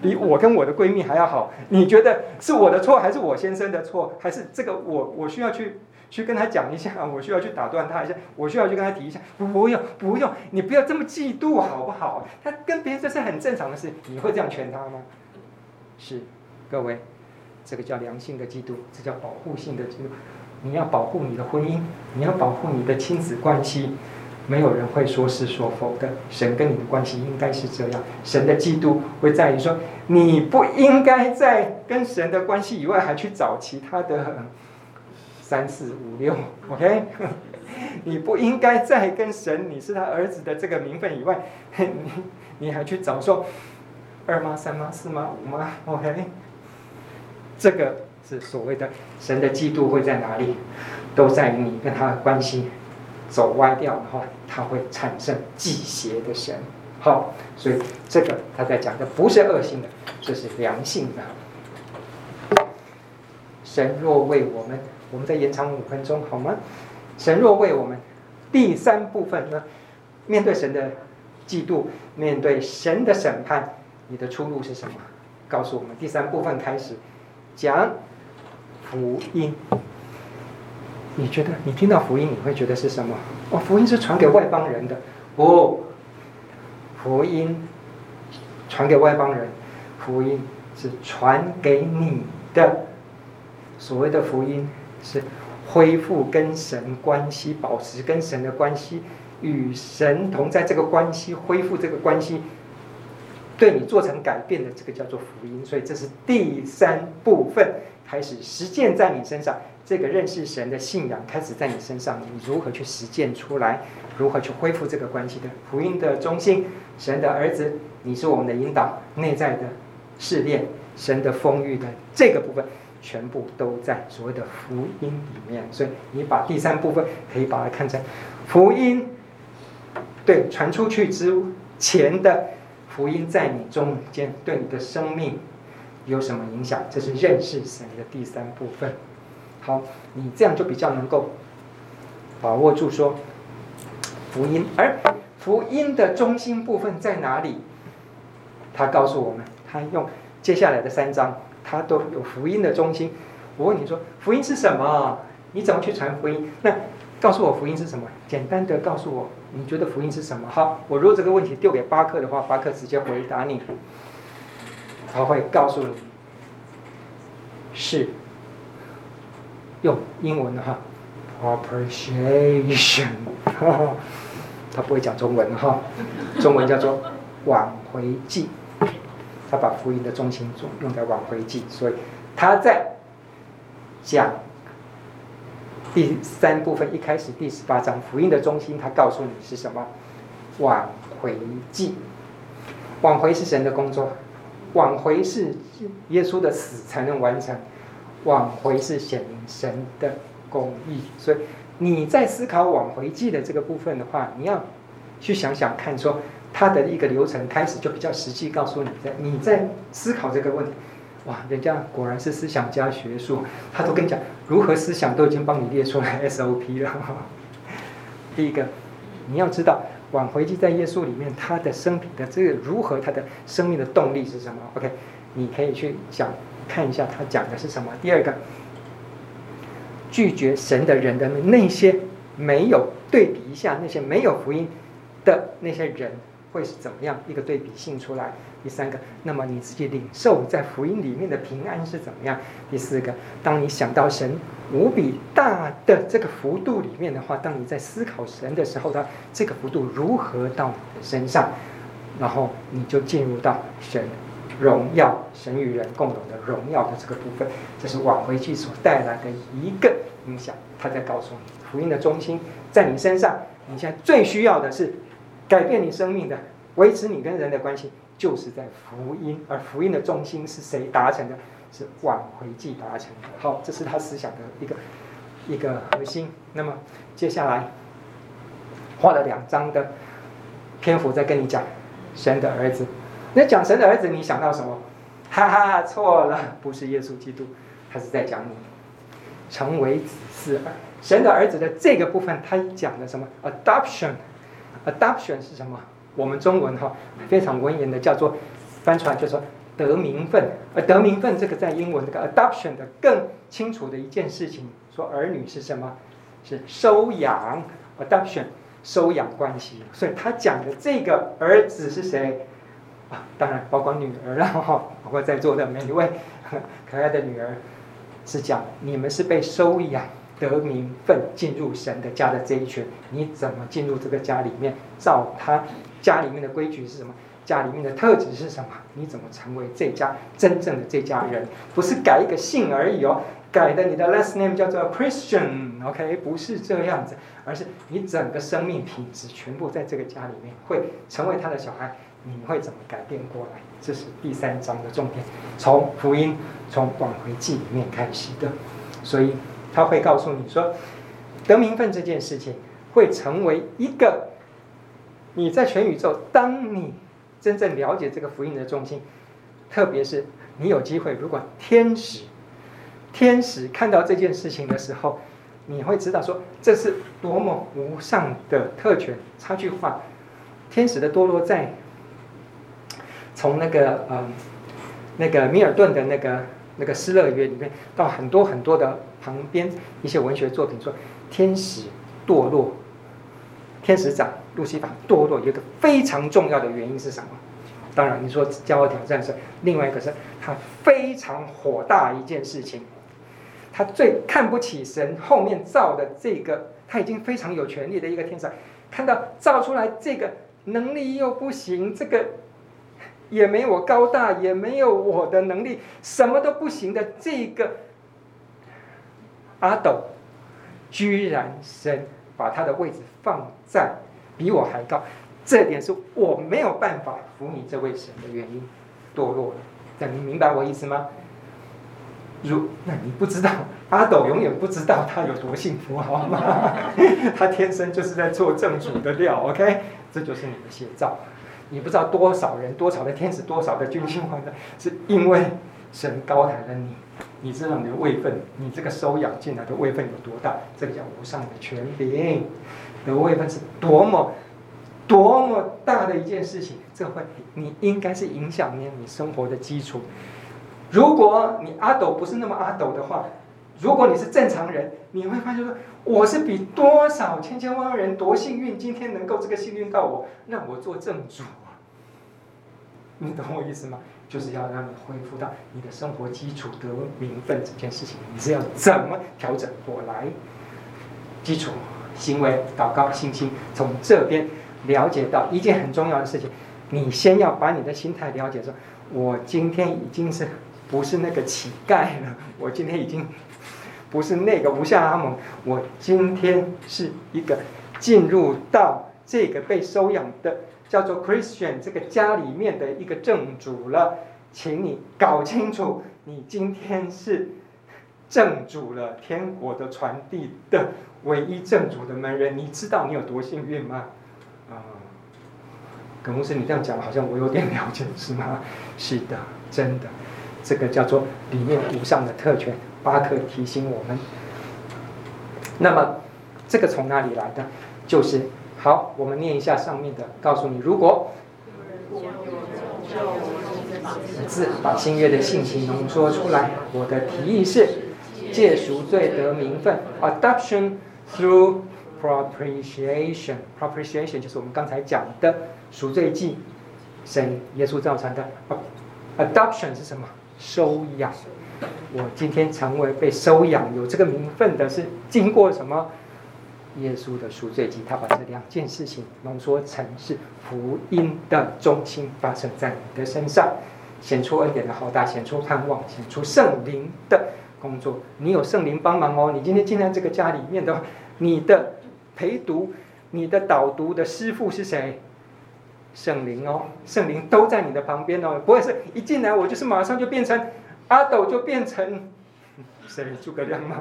比我跟我的闺蜜还要好？你觉得是我的错，还是我先生的错，还是这个我我需要去去跟他讲一下，我需要去打断他一下，我需要去跟他提一下？不用不用，你不要这么嫉妒好不好？他跟别人这是很正常的事，你会这样劝他吗？是，各位，这个叫良性的嫉妒，这叫保护性的嫉妒。你要保护你的婚姻，你要保护你的亲子关系，没有人会说是说否的。神跟你的关系应该是这样。神的嫉妒会在于说，你不应该在跟神的关系以外还去找其他的三四五六，OK？*laughs* 你不应该在跟神你是他儿子的这个名分以外，*laughs* 你你还去找说二妈、三妈、四妈、五妈，OK？这个。是所谓的神的嫉妒会在哪里？都在于你跟他的关系走歪掉的话，他会产生忌邪的神。好，所以这个他在讲的不是恶性的，这是良性的。神若为我们，我们再延长五分钟好吗？神若为我们，第三部分呢？面对神的嫉妒，面对神的审判，你的出路是什么？告诉我们，第三部分开始讲。福音，你觉得你听到福音，你会觉得是什么？哦，福音是传给外邦人的。哦，福音传给外邦人，福音是传给你的。所谓的福音是恢复跟神关系，保持跟神的关系，与神同在这个关系，恢复这个关系，对你做成改变的，这个叫做福音。所以这是第三部分。开始实践在你身上，这个认识神的信仰开始在你身上，你如何去实践出来？如何去恢复这个关系的福音的中心？神的儿子，你是我们的引导，内在的试炼，神的丰裕的这个部分，全部都在所谓的福音里面。所以你把第三部分可以把它看成福音，对，传出去之前的福音，在你中间对你的生命。有什么影响？这是认识神的第三部分。好，你这样就比较能够把握住说福音，而福音的中心部分在哪里？他告诉我们，他用接下来的三章，他都有福音的中心。我问你说，福音是什么？你怎么去传福音？那告诉我福音是什么？简单的告诉我，你觉得福音是什么？好，我如果这个问题丢给巴克的话，巴克直接回答你。他会告诉你，是用英文的哈，appreciation，*laughs* 他不会讲中文哈，中文叫做 *laughs* 挽回祭，他把福音的中心用用在挽回祭，所以他在讲第三部分一开始第十八章福音的中心，他告诉你是什么？挽回祭，挽回是神的工作。挽回是耶稣的死才能完成，挽回是显明神的公义，所以你在思考挽回祭的这个部分的话，你要去想想看，说它的一个流程开始就比较实际，告诉你在你在思考这个问题。哇，人家果然是思想家学术，他都跟你讲如何思想都已经帮你列出来 *laughs* SOP 了。*laughs* 第一个，你要知道挽回记在耶稣里面，他的生平的这个如何，他的生命的动力是什么？OK，你可以去想看一下他讲的是什么。第二个，拒绝神的人的那些没有对比一下，那些没有福音的那些人。会是怎么样一个对比性出来？第三个，那么你自己领受在福音里面的平安是怎么样？第四个，当你想到神无比大的这个幅度里面的话，当你在思考神的时候，它这个幅度如何到你的身上，然后你就进入到神荣耀、神与人共有的荣耀的这个部分，这是挽回去所带来的一个影响。他在告诉你，福音的中心在你身上，你现在最需要的是。改变你生命的，维持你跟人的关系，就是在福音。而福音的中心是谁达成的？是挽回祭达成的。好，这是他思想的一个一个核心。那么接下来画了两章的篇幅，在跟你讲神的儿子。那讲神的儿子，你想到什么？哈哈，错了，不是耶稣基督，他是在讲你成为子嗣。神的儿子的这个部分，他讲的什么？Adoption。Adoption 是什么？我们中文哈非常文言的叫做翻出来就说得名分。而得名分这个在英文这个 adoption 的更清楚的一件事情，说儿女是什么？是收养。Adoption 收养关系。所以他讲的这个儿子是谁啊？当然包括女儿，了哈包括在座的每一位可爱的女儿，是讲你们是被收养。得名分进入神的家的这一群，你怎么进入这个家里面？照他家里面的规矩是什么？家里面的特质是什么？你怎么成为这家真正的这家人？不是改一个姓而已哦，改的你的 last name 叫做 Christian，OK？不是这样子，而是你整个生命品质全部在这个家里面会成为他的小孩。你会怎么改变过来？这是第三章的重点，从福音从挽回记里面开始的，所以。他会告诉你说，得名分这件事情会成为一个你在全宇宙，当你真正了解这个福音的中心，特别是你有机会，如果天使天使看到这件事情的时候，你会知道说，这是多么无上的特权。插句话，天使的堕落在从那个嗯那个米尔顿的那个那个失乐园里面到很多很多的。旁边一些文学作品说，天使堕落，天使长路西法堕落，有一个非常重要的原因是什么？当然，你说骄傲挑战是另外一个，是他非常火大一件事情，他最看不起神后面造的这个，他已经非常有权力的一个天使，看到造出来这个能力又不行，这个也没我高大，也没有我的能力，什么都不行的这个。阿斗，居然神把他的位置放在比我还高，这点是我没有办法服你这位神的原因，堕落了。这样你明白我意思吗？如那你不知道，阿斗永远不知道他有多幸福，好吗？*laughs* 他天生就是在做正主的料，OK？这就是你的写照。你不知道多少人、多少的天使、多少的军心皇的，是因为神高抬了你。你知道你的位分，你这个收养进来的位分有多大？这个叫无上的权柄。的位分是多么多么大的一件事情，这会你应该是影响你你生活的基础。如果你阿斗不是那么阿斗的话，如果你是正常人，你会发现说，我是比多少千千万万人多幸运，今天能够这个幸运到我，那我做正主，你懂我意思吗？就是要让你恢复到你的生活基础得名分这件事情，你是要怎么调整过来？基础、行为、祷告、信心，从这边了解到一件很重要的事情，你先要把你的心态了解说，我今天已经是不是那个乞丐了？我今天已经不是那个无下阿蒙，我今天是一个进入到这个被收养的。叫做 Christian 这个家里面的一个正主了，请你搞清楚，你今天是正主了，天国的传递的唯一正主的门人，你知道你有多幸运吗？啊、嗯，葛牧师，你这样讲好像我有点了解，是吗？是的，真的，这个叫做里面无上的特权。巴克提醒我们，那么这个从哪里来的？就是好，我们念一下上面的，告诉你，如果字把新约的信息浓缩出来，我的提议是。借赎罪得名分，adoption through propitiation。propitiation 就是我们刚才讲的赎罪祭，神耶稣造成的。adoption 是什么？收养。我今天成为被收养有这个名分的，是经过什么？耶稣的赎罪祭，他把这两件事情浓缩成是福音的中心，发生在你的身上，显出恩典的浩大，显出盼望，显出圣灵的。工作，你有圣灵帮忙哦。你今天进来这个家里面的，你的陪读、你的导读的师傅是谁？圣灵哦，圣灵都在你的旁边哦。不会是一进来我就是马上就变成阿斗，就变成谁？诸葛亮吗？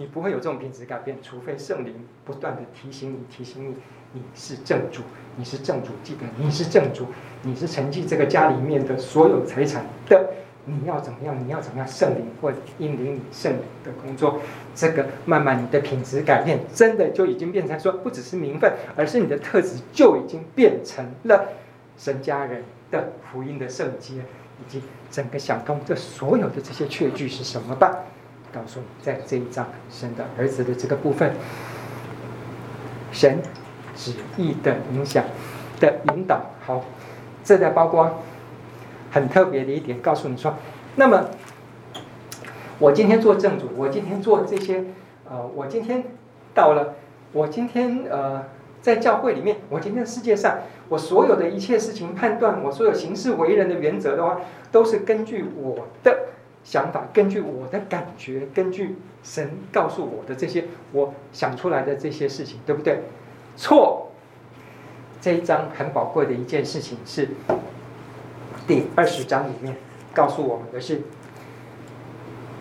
你不会有这种品质改变，除非圣灵不断的提醒你，提醒你，你是正主，你是正主，记得你是正主，你是承继这个家里面的所有财产的。你要怎么样？你要怎么样？圣灵或引领你圣灵的工作，这个慢慢你的品质改变，真的就已经变成说，不只是名分，而是你的特质就已经变成了神家人的福音的圣洁，以及整个想通这所有的这些确据是什么吧？告诉你，在这一章神的儿子的这个部分，神旨意的影响的引导，好，这在包括。很特别的一点，告诉你说，那么我今天做正主，我今天做这些，呃，我今天到了，我今天呃，在教会里面，我今天世界上，我所有的一切事情判断，我所有行事为人的原则的话，都是根据我的想法，根据我的感觉，根据神告诉我的这些，我想出来的这些事情，对不对？错。这一章很宝贵的一件事情是。第二十章里面告诉我们的是，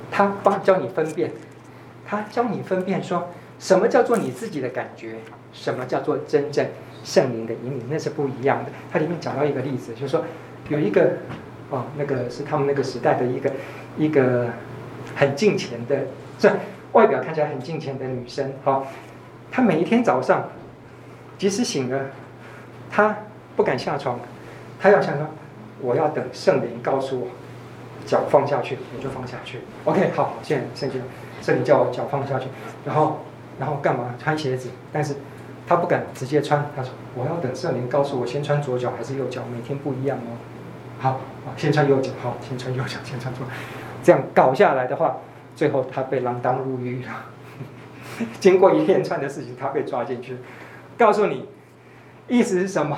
他帮教你分辨，他教你分辨说什么叫做你自己的感觉，什么叫做真正圣灵的引领，那是不一样的。他里面讲到一个例子，就是说有一个哦，那个是他们那个时代的一个一个很敬虔的，这外表看起来很敬虔的女生，好，她每一天早上即使醒了，她不敢下床，她要想说。我要等圣灵告诉我，脚放下去，我就放下去。OK，好，现在圣经，圣灵叫我脚放下去，然后，然后干嘛？穿鞋子，但是他不敢直接穿。他说：“我要等圣灵告诉我，先穿左脚还是右脚？每天不一样哦。”好，先穿右脚，好，先穿右脚，先穿左脚。这样搞下来的话，最后他被锒铛入狱了。*laughs* 经过一连串的事情，他被抓进去。告诉你，意思是什么？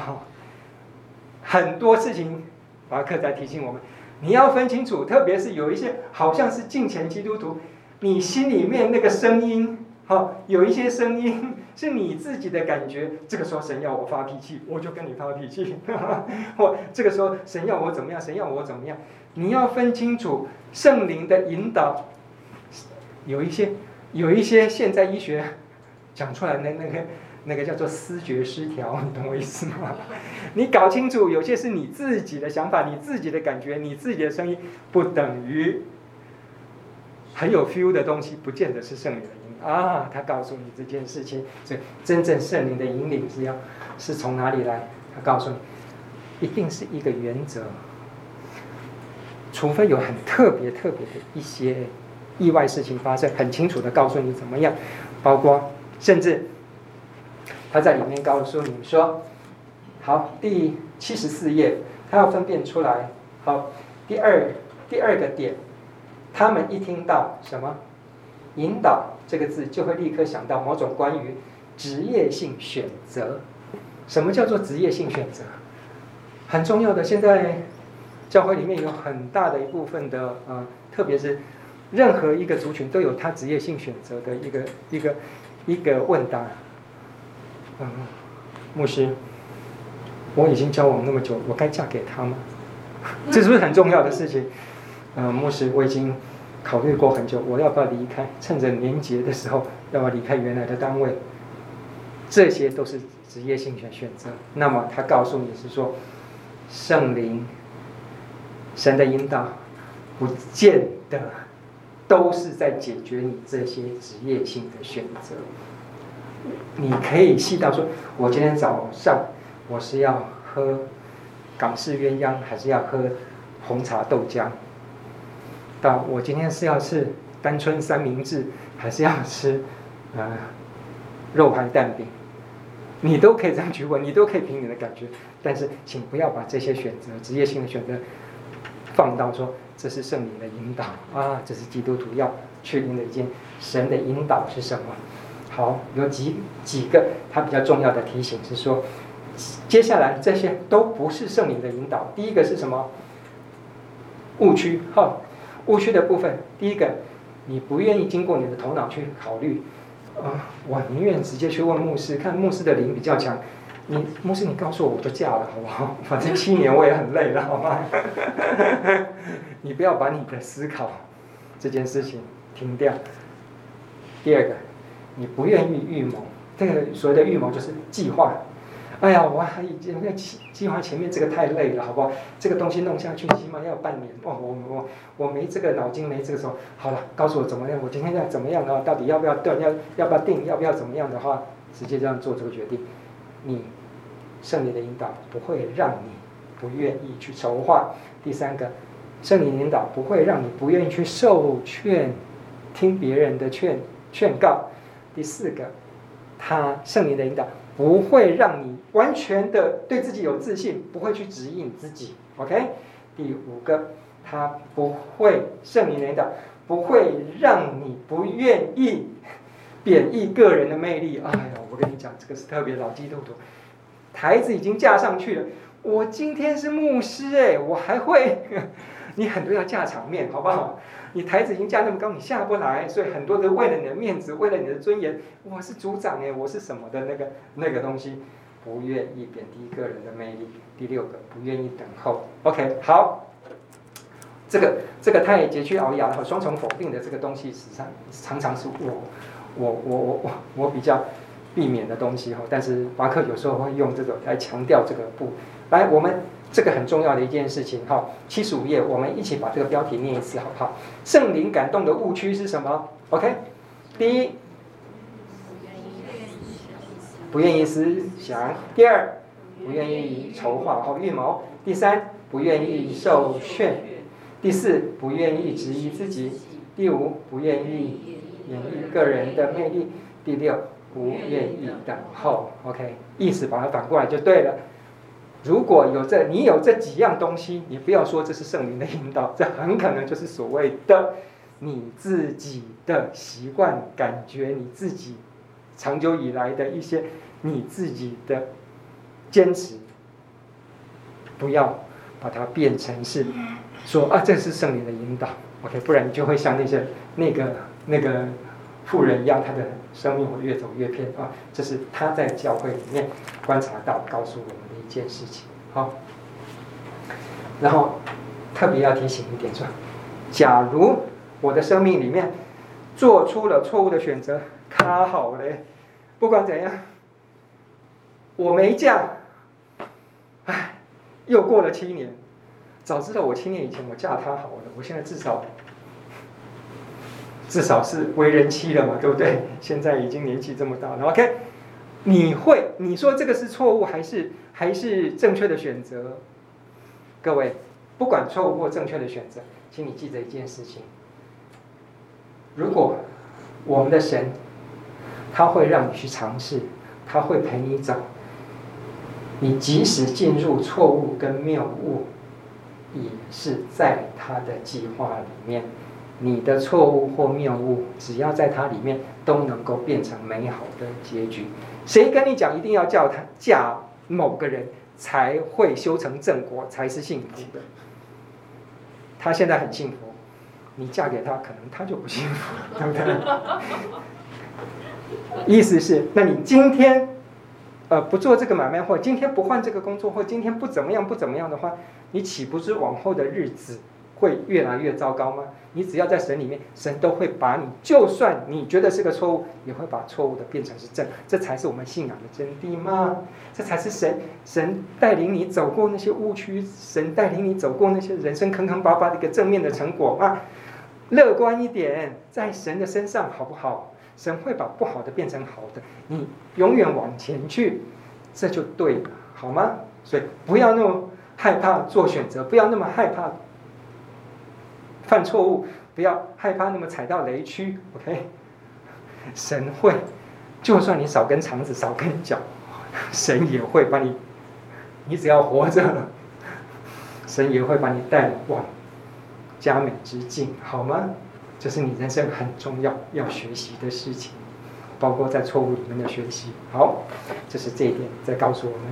很多事情。巴克在提醒我们，你要分清楚，特别是有一些好像是敬虔基督徒，你心里面那个声音，好，有一些声音是你自己的感觉。这个时候神要我发脾气，我就跟你发脾气；*laughs* 或这个时候神要我怎么样，神要我怎么样，你要分清楚圣灵的引导。有一些，有一些现在医学 *laughs* 讲出来的那个。那个叫做思觉失调，*laughs* 你懂我意思吗？*laughs* 你搞清楚，有些是你自己的想法，你自己的感觉，你自己的声音，不等于很有 feel 的东西，不见得是圣灵的引啊。他告诉你这件事情，所以真正圣灵的引领是要是从哪里来？他告诉你，一定是一个原则，除非有很特别特别的一些意外事情发生，很清楚的告诉你怎么样，包括甚至。他在里面告诉你说：“好，第七十四页，他要分辨出来。好，第二第二个点，他们一听到什么‘引导’这个字，就会立刻想到某种关于职业性选择。什么叫做职业性选择？很重要的。现在教会里面有很大的一部分的呃，特别是任何一个族群都有他职业性选择的一个一个一个问答。”嗯，牧师，我已经交往那么久，我该嫁给他吗？*laughs* 这是不是很重要的事情？呃，牧师，我已经考虑过很久，我要不要离开？趁着年节的时候，要不要离开原来的单位？这些都是职业性选选择。那么他告诉你是说，圣灵、神的引导，不见得都是在解决你这些职业性的选择。你可以细到说，我今天早上我是要喝港式鸳鸯，还是要喝红茶豆浆？到我今天是要吃单春三明治，还是要吃呃肉排蛋饼？你都可以这样去问，你都可以凭你的感觉。但是，请不要把这些选择、职业性的选择放到说这是圣灵的引导啊，这是基督徒要确定的一件神的引导是什么？好，有几几个他比较重要的提醒是说，接下来这些都不是圣灵的引导。第一个是什么？误区。好，误区的部分，第一个，你不愿意经过你的头脑去考虑，啊，我宁愿直接去问牧师，看牧师的灵比较强。你牧师，你告诉我，我就嫁了，好不好？反正七年我也很累了，好吗？*laughs* 你不要把你的思考这件事情停掉。第二个。你不愿意预谋，这个所谓的预谋就是计划。哎呀，我还已经计计划前面这个太累了，好不好？这个东西弄下去起码要半年。哦，我我我没这个脑筋，没这个时候。好了，告诉我怎么样？我今天要怎么样啊？到底要不要断？要要不要定？要不要怎么样的话，直接这样做这个决定。你圣灵的引导不会让你不愿意去筹划。第三个，圣灵引导不会让你不愿意去受劝，听别人的劝劝告。第四个，他圣灵的引导不会让你完全的对自己有自信，不会去指引自己。OK，第五个，他不会圣灵的引导不会让你不愿意贬抑个人的魅力。哎呀，我跟你讲，这个是特别老基督徒，台子已经架上去了。我今天是牧师哎，我还会，*laughs* 你很多要架场面，好不好？你台子已经架那么高，你下不来，所以很多人为了你的面子，为了你的尊严，我是组长哎，我是什么的那个那个东西，不愿意贬低个人的魅力。第六个，不愿意等候。OK，好，这个这个太佶屈聱牙了双重否定的这个东西，实际上常常是我我我我我我比较避免的东西哈。但是巴克有时候会用这个来强调这个不来我们。这个很重要的一件事情，哈，七十五页，我们一起把这个标题念一次，好不好？圣灵感动的误区是什么？OK，第一，不愿意思想；第二，不愿意筹划和预谋；第三，不愿意受劝；第四，不愿意质疑自己；第五，不愿意演绎个人的魅力；第六，不愿意等候。OK，意思把它反过来就对了。如果有这，你有这几样东西，你不要说这是圣灵的引导，这很可能就是所谓的你自己的习惯、感觉，你自己长久以来的一些你自己的坚持，不要把它变成是说啊，这是圣灵的引导，OK，不然你就会像那些那个那个妇人一样，他的生命会越走越偏啊。这是他在教会里面观察到，告诉我们的。一件事情，好，然后特别要提醒一点说，假如我的生命里面做出了错误的选择，他好嘞，不管怎样，我没嫁，哎，又过了七年，早知道我七年以前我嫁他好了，我现在至少至少是为人妻了嘛，对不对？现在已经年纪这么大了，OK。你会你说这个是错误还是还是正确的选择？各位，不管错误或正确的选择，请你记得一件事情：如果我们的神他会让你去尝试，他会陪你走，你即使进入错误跟谬误，也是在他的计划里面。你的错误或谬误，只要在它里面，都能够变成美好的结局。谁跟你讲一定要叫他嫁某个人才会修成正果，才是幸福的？他现在很幸福，你嫁给他，可能他就不幸福了，对不对？意思是，那你今天呃不做这个买卖，或今天不换这个工作，或今天不怎么样不怎么样的话，你岂不是往后的日子会越来越糟糕吗？你只要在神里面，神都会把你，就算你觉得是个错误，也会把错误的变成是正，这才是我们信仰的真谛吗？这才是神神带领你走过那些误区，神带领你走过那些人生坑坑巴巴的一个正面的成果吗？乐观一点，在神的身上好不好？神会把不好的变成好的，你永远往前去，这就对了，好吗？所以不要那么害怕做选择，不要那么害怕。犯错误，不要害怕那么踩到雷区，OK？神会，就算你少根肠子少根脚，神也会把你，你只要活着，神也会把你带往佳美之境，好吗？这是你人生很重要要学习的事情，包括在错误里面的学习。好，这是这一点在告诉我们，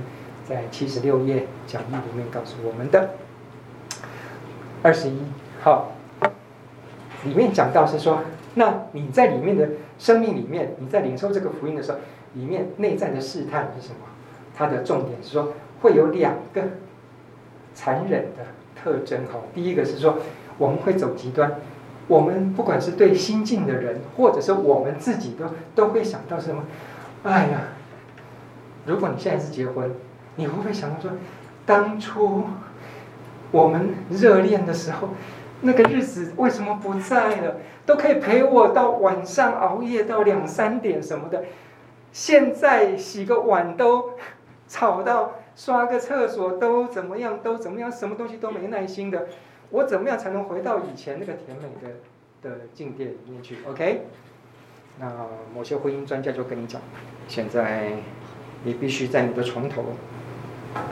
在七十六页讲义里面告诉我们的二十一号。里面讲到是说，那你在里面的生命里面，你在领受这个福音的时候，里面内在的试探是什么？它的重点是说，会有两个残忍的特征。哈，第一个是说，我们会走极端，我们不管是对新进的人，或者是我们自己都都会想到什么？哎呀，如果你现在是结婚，你会不会想到说，当初我们热恋的时候？那个日子为什么不在了？都可以陪我到晚上熬夜到两三点什么的，现在洗个碗都吵到，刷个厕所都怎么样都怎么样，什么东西都没耐心的。我怎么样才能回到以前那个甜美的的境界里面去？OK？那某些婚姻专家就跟你讲，现在你必须在你的床头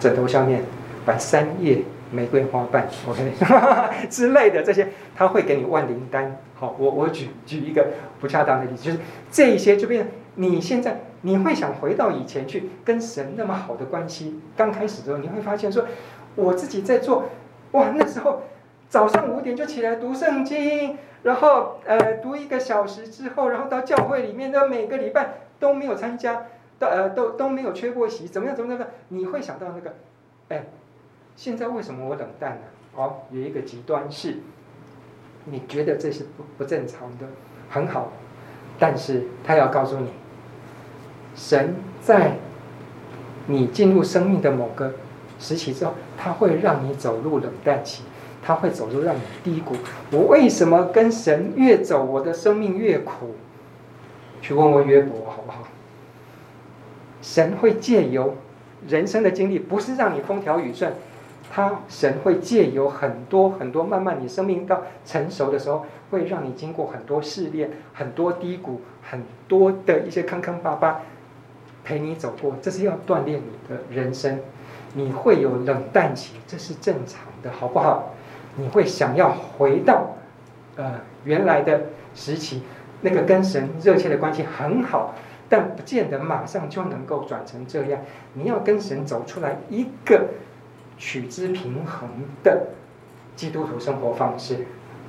枕头下面把三叶。玫瑰花瓣，OK，*laughs* 之类的这些，他会给你万灵丹。好，我我举举一个不恰当的例子，就是这一些就变，你现在你会想回到以前去跟神那么好的关系。刚开始的时候，你会发现说，我自己在做，哇，那时候早上五点就起来读圣经，然后呃读一个小时之后，然后到教会里面，都每个礼拜都没有参加，都呃都都没有缺过席，怎么样怎么样的，你会想到那个，哎。现在为什么我冷淡呢？哦，有一个极端是，你觉得这是不不正常的，很好，但是他要告诉你，神在你进入生命的某个时期之后，他会让你走入冷淡期，他会走入让你低谷。我为什么跟神越走，我的生命越苦？去问问约伯好不好？神会借由人生的经历，不是让你风调雨顺。他神会借由很多很多，慢慢你生命到成熟的时候，会让你经过很多试炼、很多低谷、很多的一些坑坑巴巴，陪你走过。这是要锻炼你的人生。你会有冷淡期，这是正常的，好不好？你会想要回到呃原来的时期，那个跟神热切的关系很好，但不见得马上就能够转成这样。你要跟神走出来一个。取之平衡的基督徒生活方式，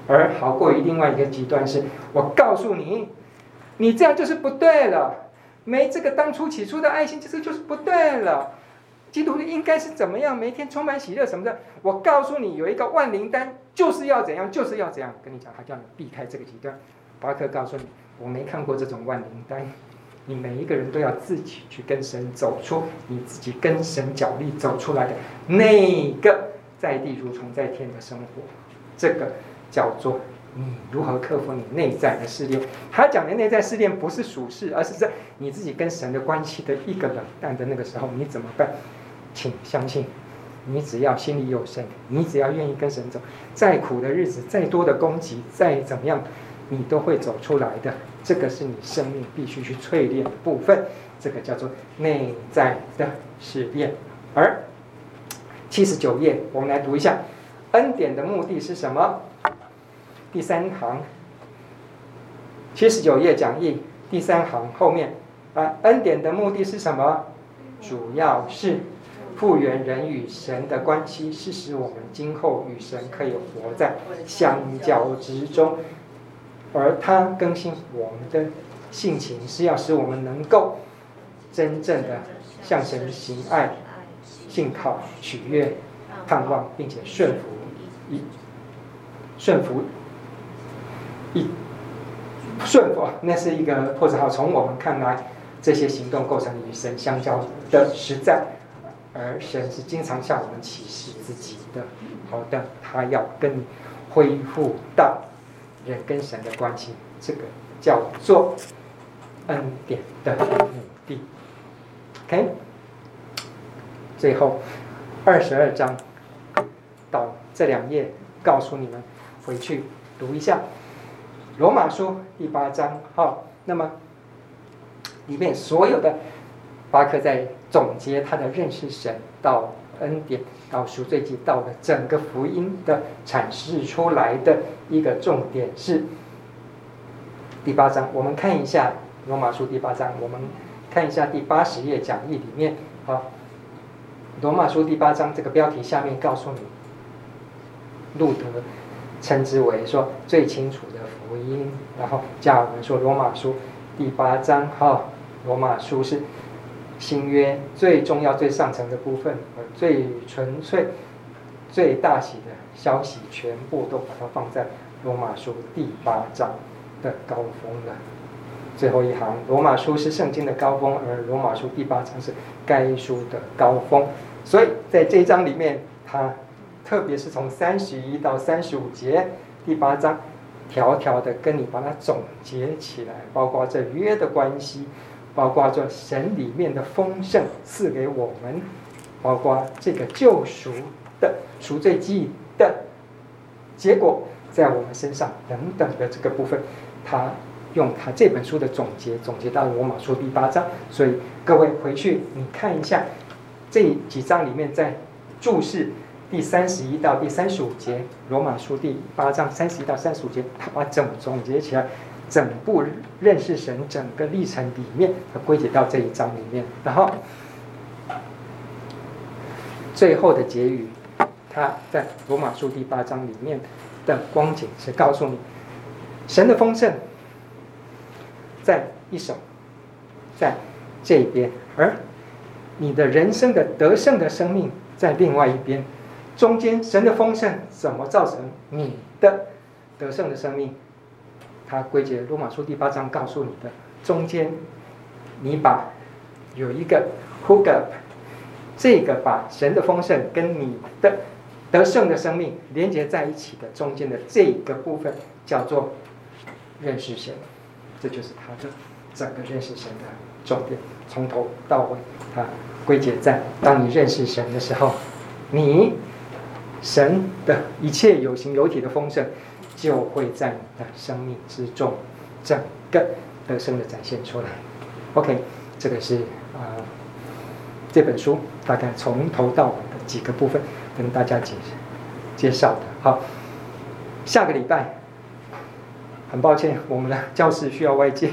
而好过于另外一个极端是，我告诉你，你这样就是不对了，没这个当初起初的爱心，这个就是不对了。基督徒应该是怎么样？每天充满喜乐什么的。我告诉你，有一个万灵丹，就是要怎样，就是要怎样。跟你讲，他叫你避开这个极端。巴克告诉你，我没看过这种万灵丹。你每一个人都要自己去跟神走出你自己跟神脚力走出来的那个在地如虫在天的生活，这个叫做你如何克服你内在的试炼。他讲的内在试炼不是属世，而是在你自己跟神的关系的一个冷淡的那个时候，你怎么办？请相信，你只要心里有神，你只要愿意跟神走，再苦的日子，再多的攻击，再怎么样，你都会走出来的。这个是你生命必须去淬炼的部分，这个叫做内在的试炼。而七十九页，我们来读一下，恩典的目的是什么？第三行，七十九页讲义第三行后面啊，恩典的目的是什么？主要是复原人与神的关系，是使我们今后与神可以活在相交之中。而它更新我们的性情，是要使我们能够真正的向神行爱、信靠、取悦、盼望，并且顺服。一顺服，一顺服，那是一个破折号，从我们看来，这些行动构成与神相交的实在，而神是经常向我们启示自己的。好的，他要跟你恢复到人跟神的关系，这个叫做恩典的目的。OK，最后二十二章到这两页，告诉你们回去读一下罗马书第八章。好，那么里面所有的巴克在总结他的认识神到恩典到赎罪记到的整个福音的阐释出来的一个重点是第八章。我们看一下罗马书第八章，我们。看一下第八十页讲义里面，好，罗马书第八章这个标题下面告诉你，路德称之为说最清楚的福音，然后加尔文说罗马书第八章哈，罗马书是新约最重要最上层的部分，和最纯粹、最大喜的消息，全部都把它放在罗马书第八章的高峰了。最后一行，罗马书是圣经的高峰，而罗马书第八章是该书的高峰。所以在这一章里面，它特别是从三十一到三十五节，第八章条条的跟你把它总结起来，包括这约的关系，包括这神里面的丰盛赐给我们，包括这个救赎的赎罪祭的结果在我们身上等等的这个部分，他。用他这本书的总结，总结到罗马书第八章，所以各位回去你看一下这几章里面，在注释第三十一到第三十五节，罗马书第八章三十一到三十五节，他把整总结起来，整部认识神整个历程里面，他归结到这一章里面，然后最后的结语，他在罗马书第八章里面的光景是告诉你神的丰盛。在一手，在这边，而你的人生的得胜的生命在另外一边，中间神的丰盛怎么造成你的得胜的生命？他归结罗马书第八章告诉你的，中间你把有一个 hook up，这个把神的丰盛跟你的得胜的生命连接在一起的中间的这个部分叫做认识神。这就是他的整个认识神的重点，从头到尾，他归结在：当你认识神的时候，你神的一切有形有体的丰盛，就会在你的生命之中整个得胜的展现出来。OK，这个是啊、这本书大概从头到尾的几个部分跟大家介介绍的。好，下个礼拜。很抱歉，我们的教室需要外借，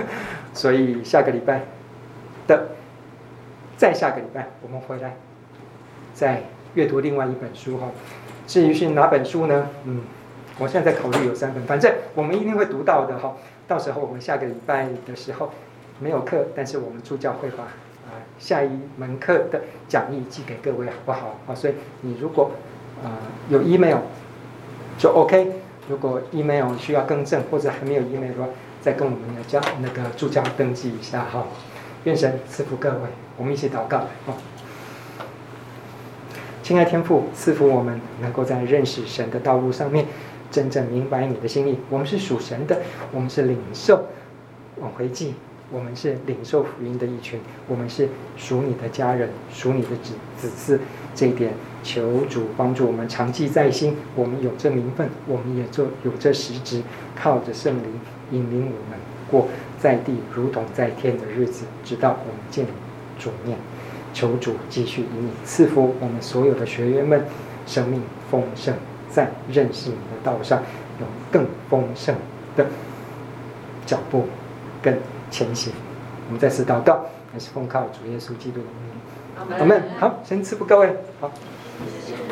*laughs* 所以下个礼拜的，再下个礼拜我们回来再阅读另外一本书哈。至于是哪本书呢？嗯，我现在在考虑有三本，反正我们一定会读到的哈。到时候我们下个礼拜的时候没有课，但是我们助教会把啊下一门课的讲义寄给各位好不好？啊，所以你如果啊有 email 就 OK。如果 email 需要更正，或者还没有 email 的话，再跟我们的教那个助教登记一下哈。愿神赐福各位，我们一起祷告。亲爱天父，赐福我们能够在认识神的道路上面，真正明白你的心意。我们是属神的，我们是领受往回祭，我们是领受福音的一群，我们是属你的家人，属你的子子嗣。这一点。求主帮助我们常记在心，我们有这名分，我们也做有这实质，靠着圣灵引领我们过在地如同在天的日子，直到我们见主面。求主继续引领赐福我们所有的学员们，生命丰盛，在认识你的道上有更丰盛的脚步跟前行。我们再次祷告，还是奉靠主耶稣基督的名。阿门。好，先赐福各位。好。谢谢。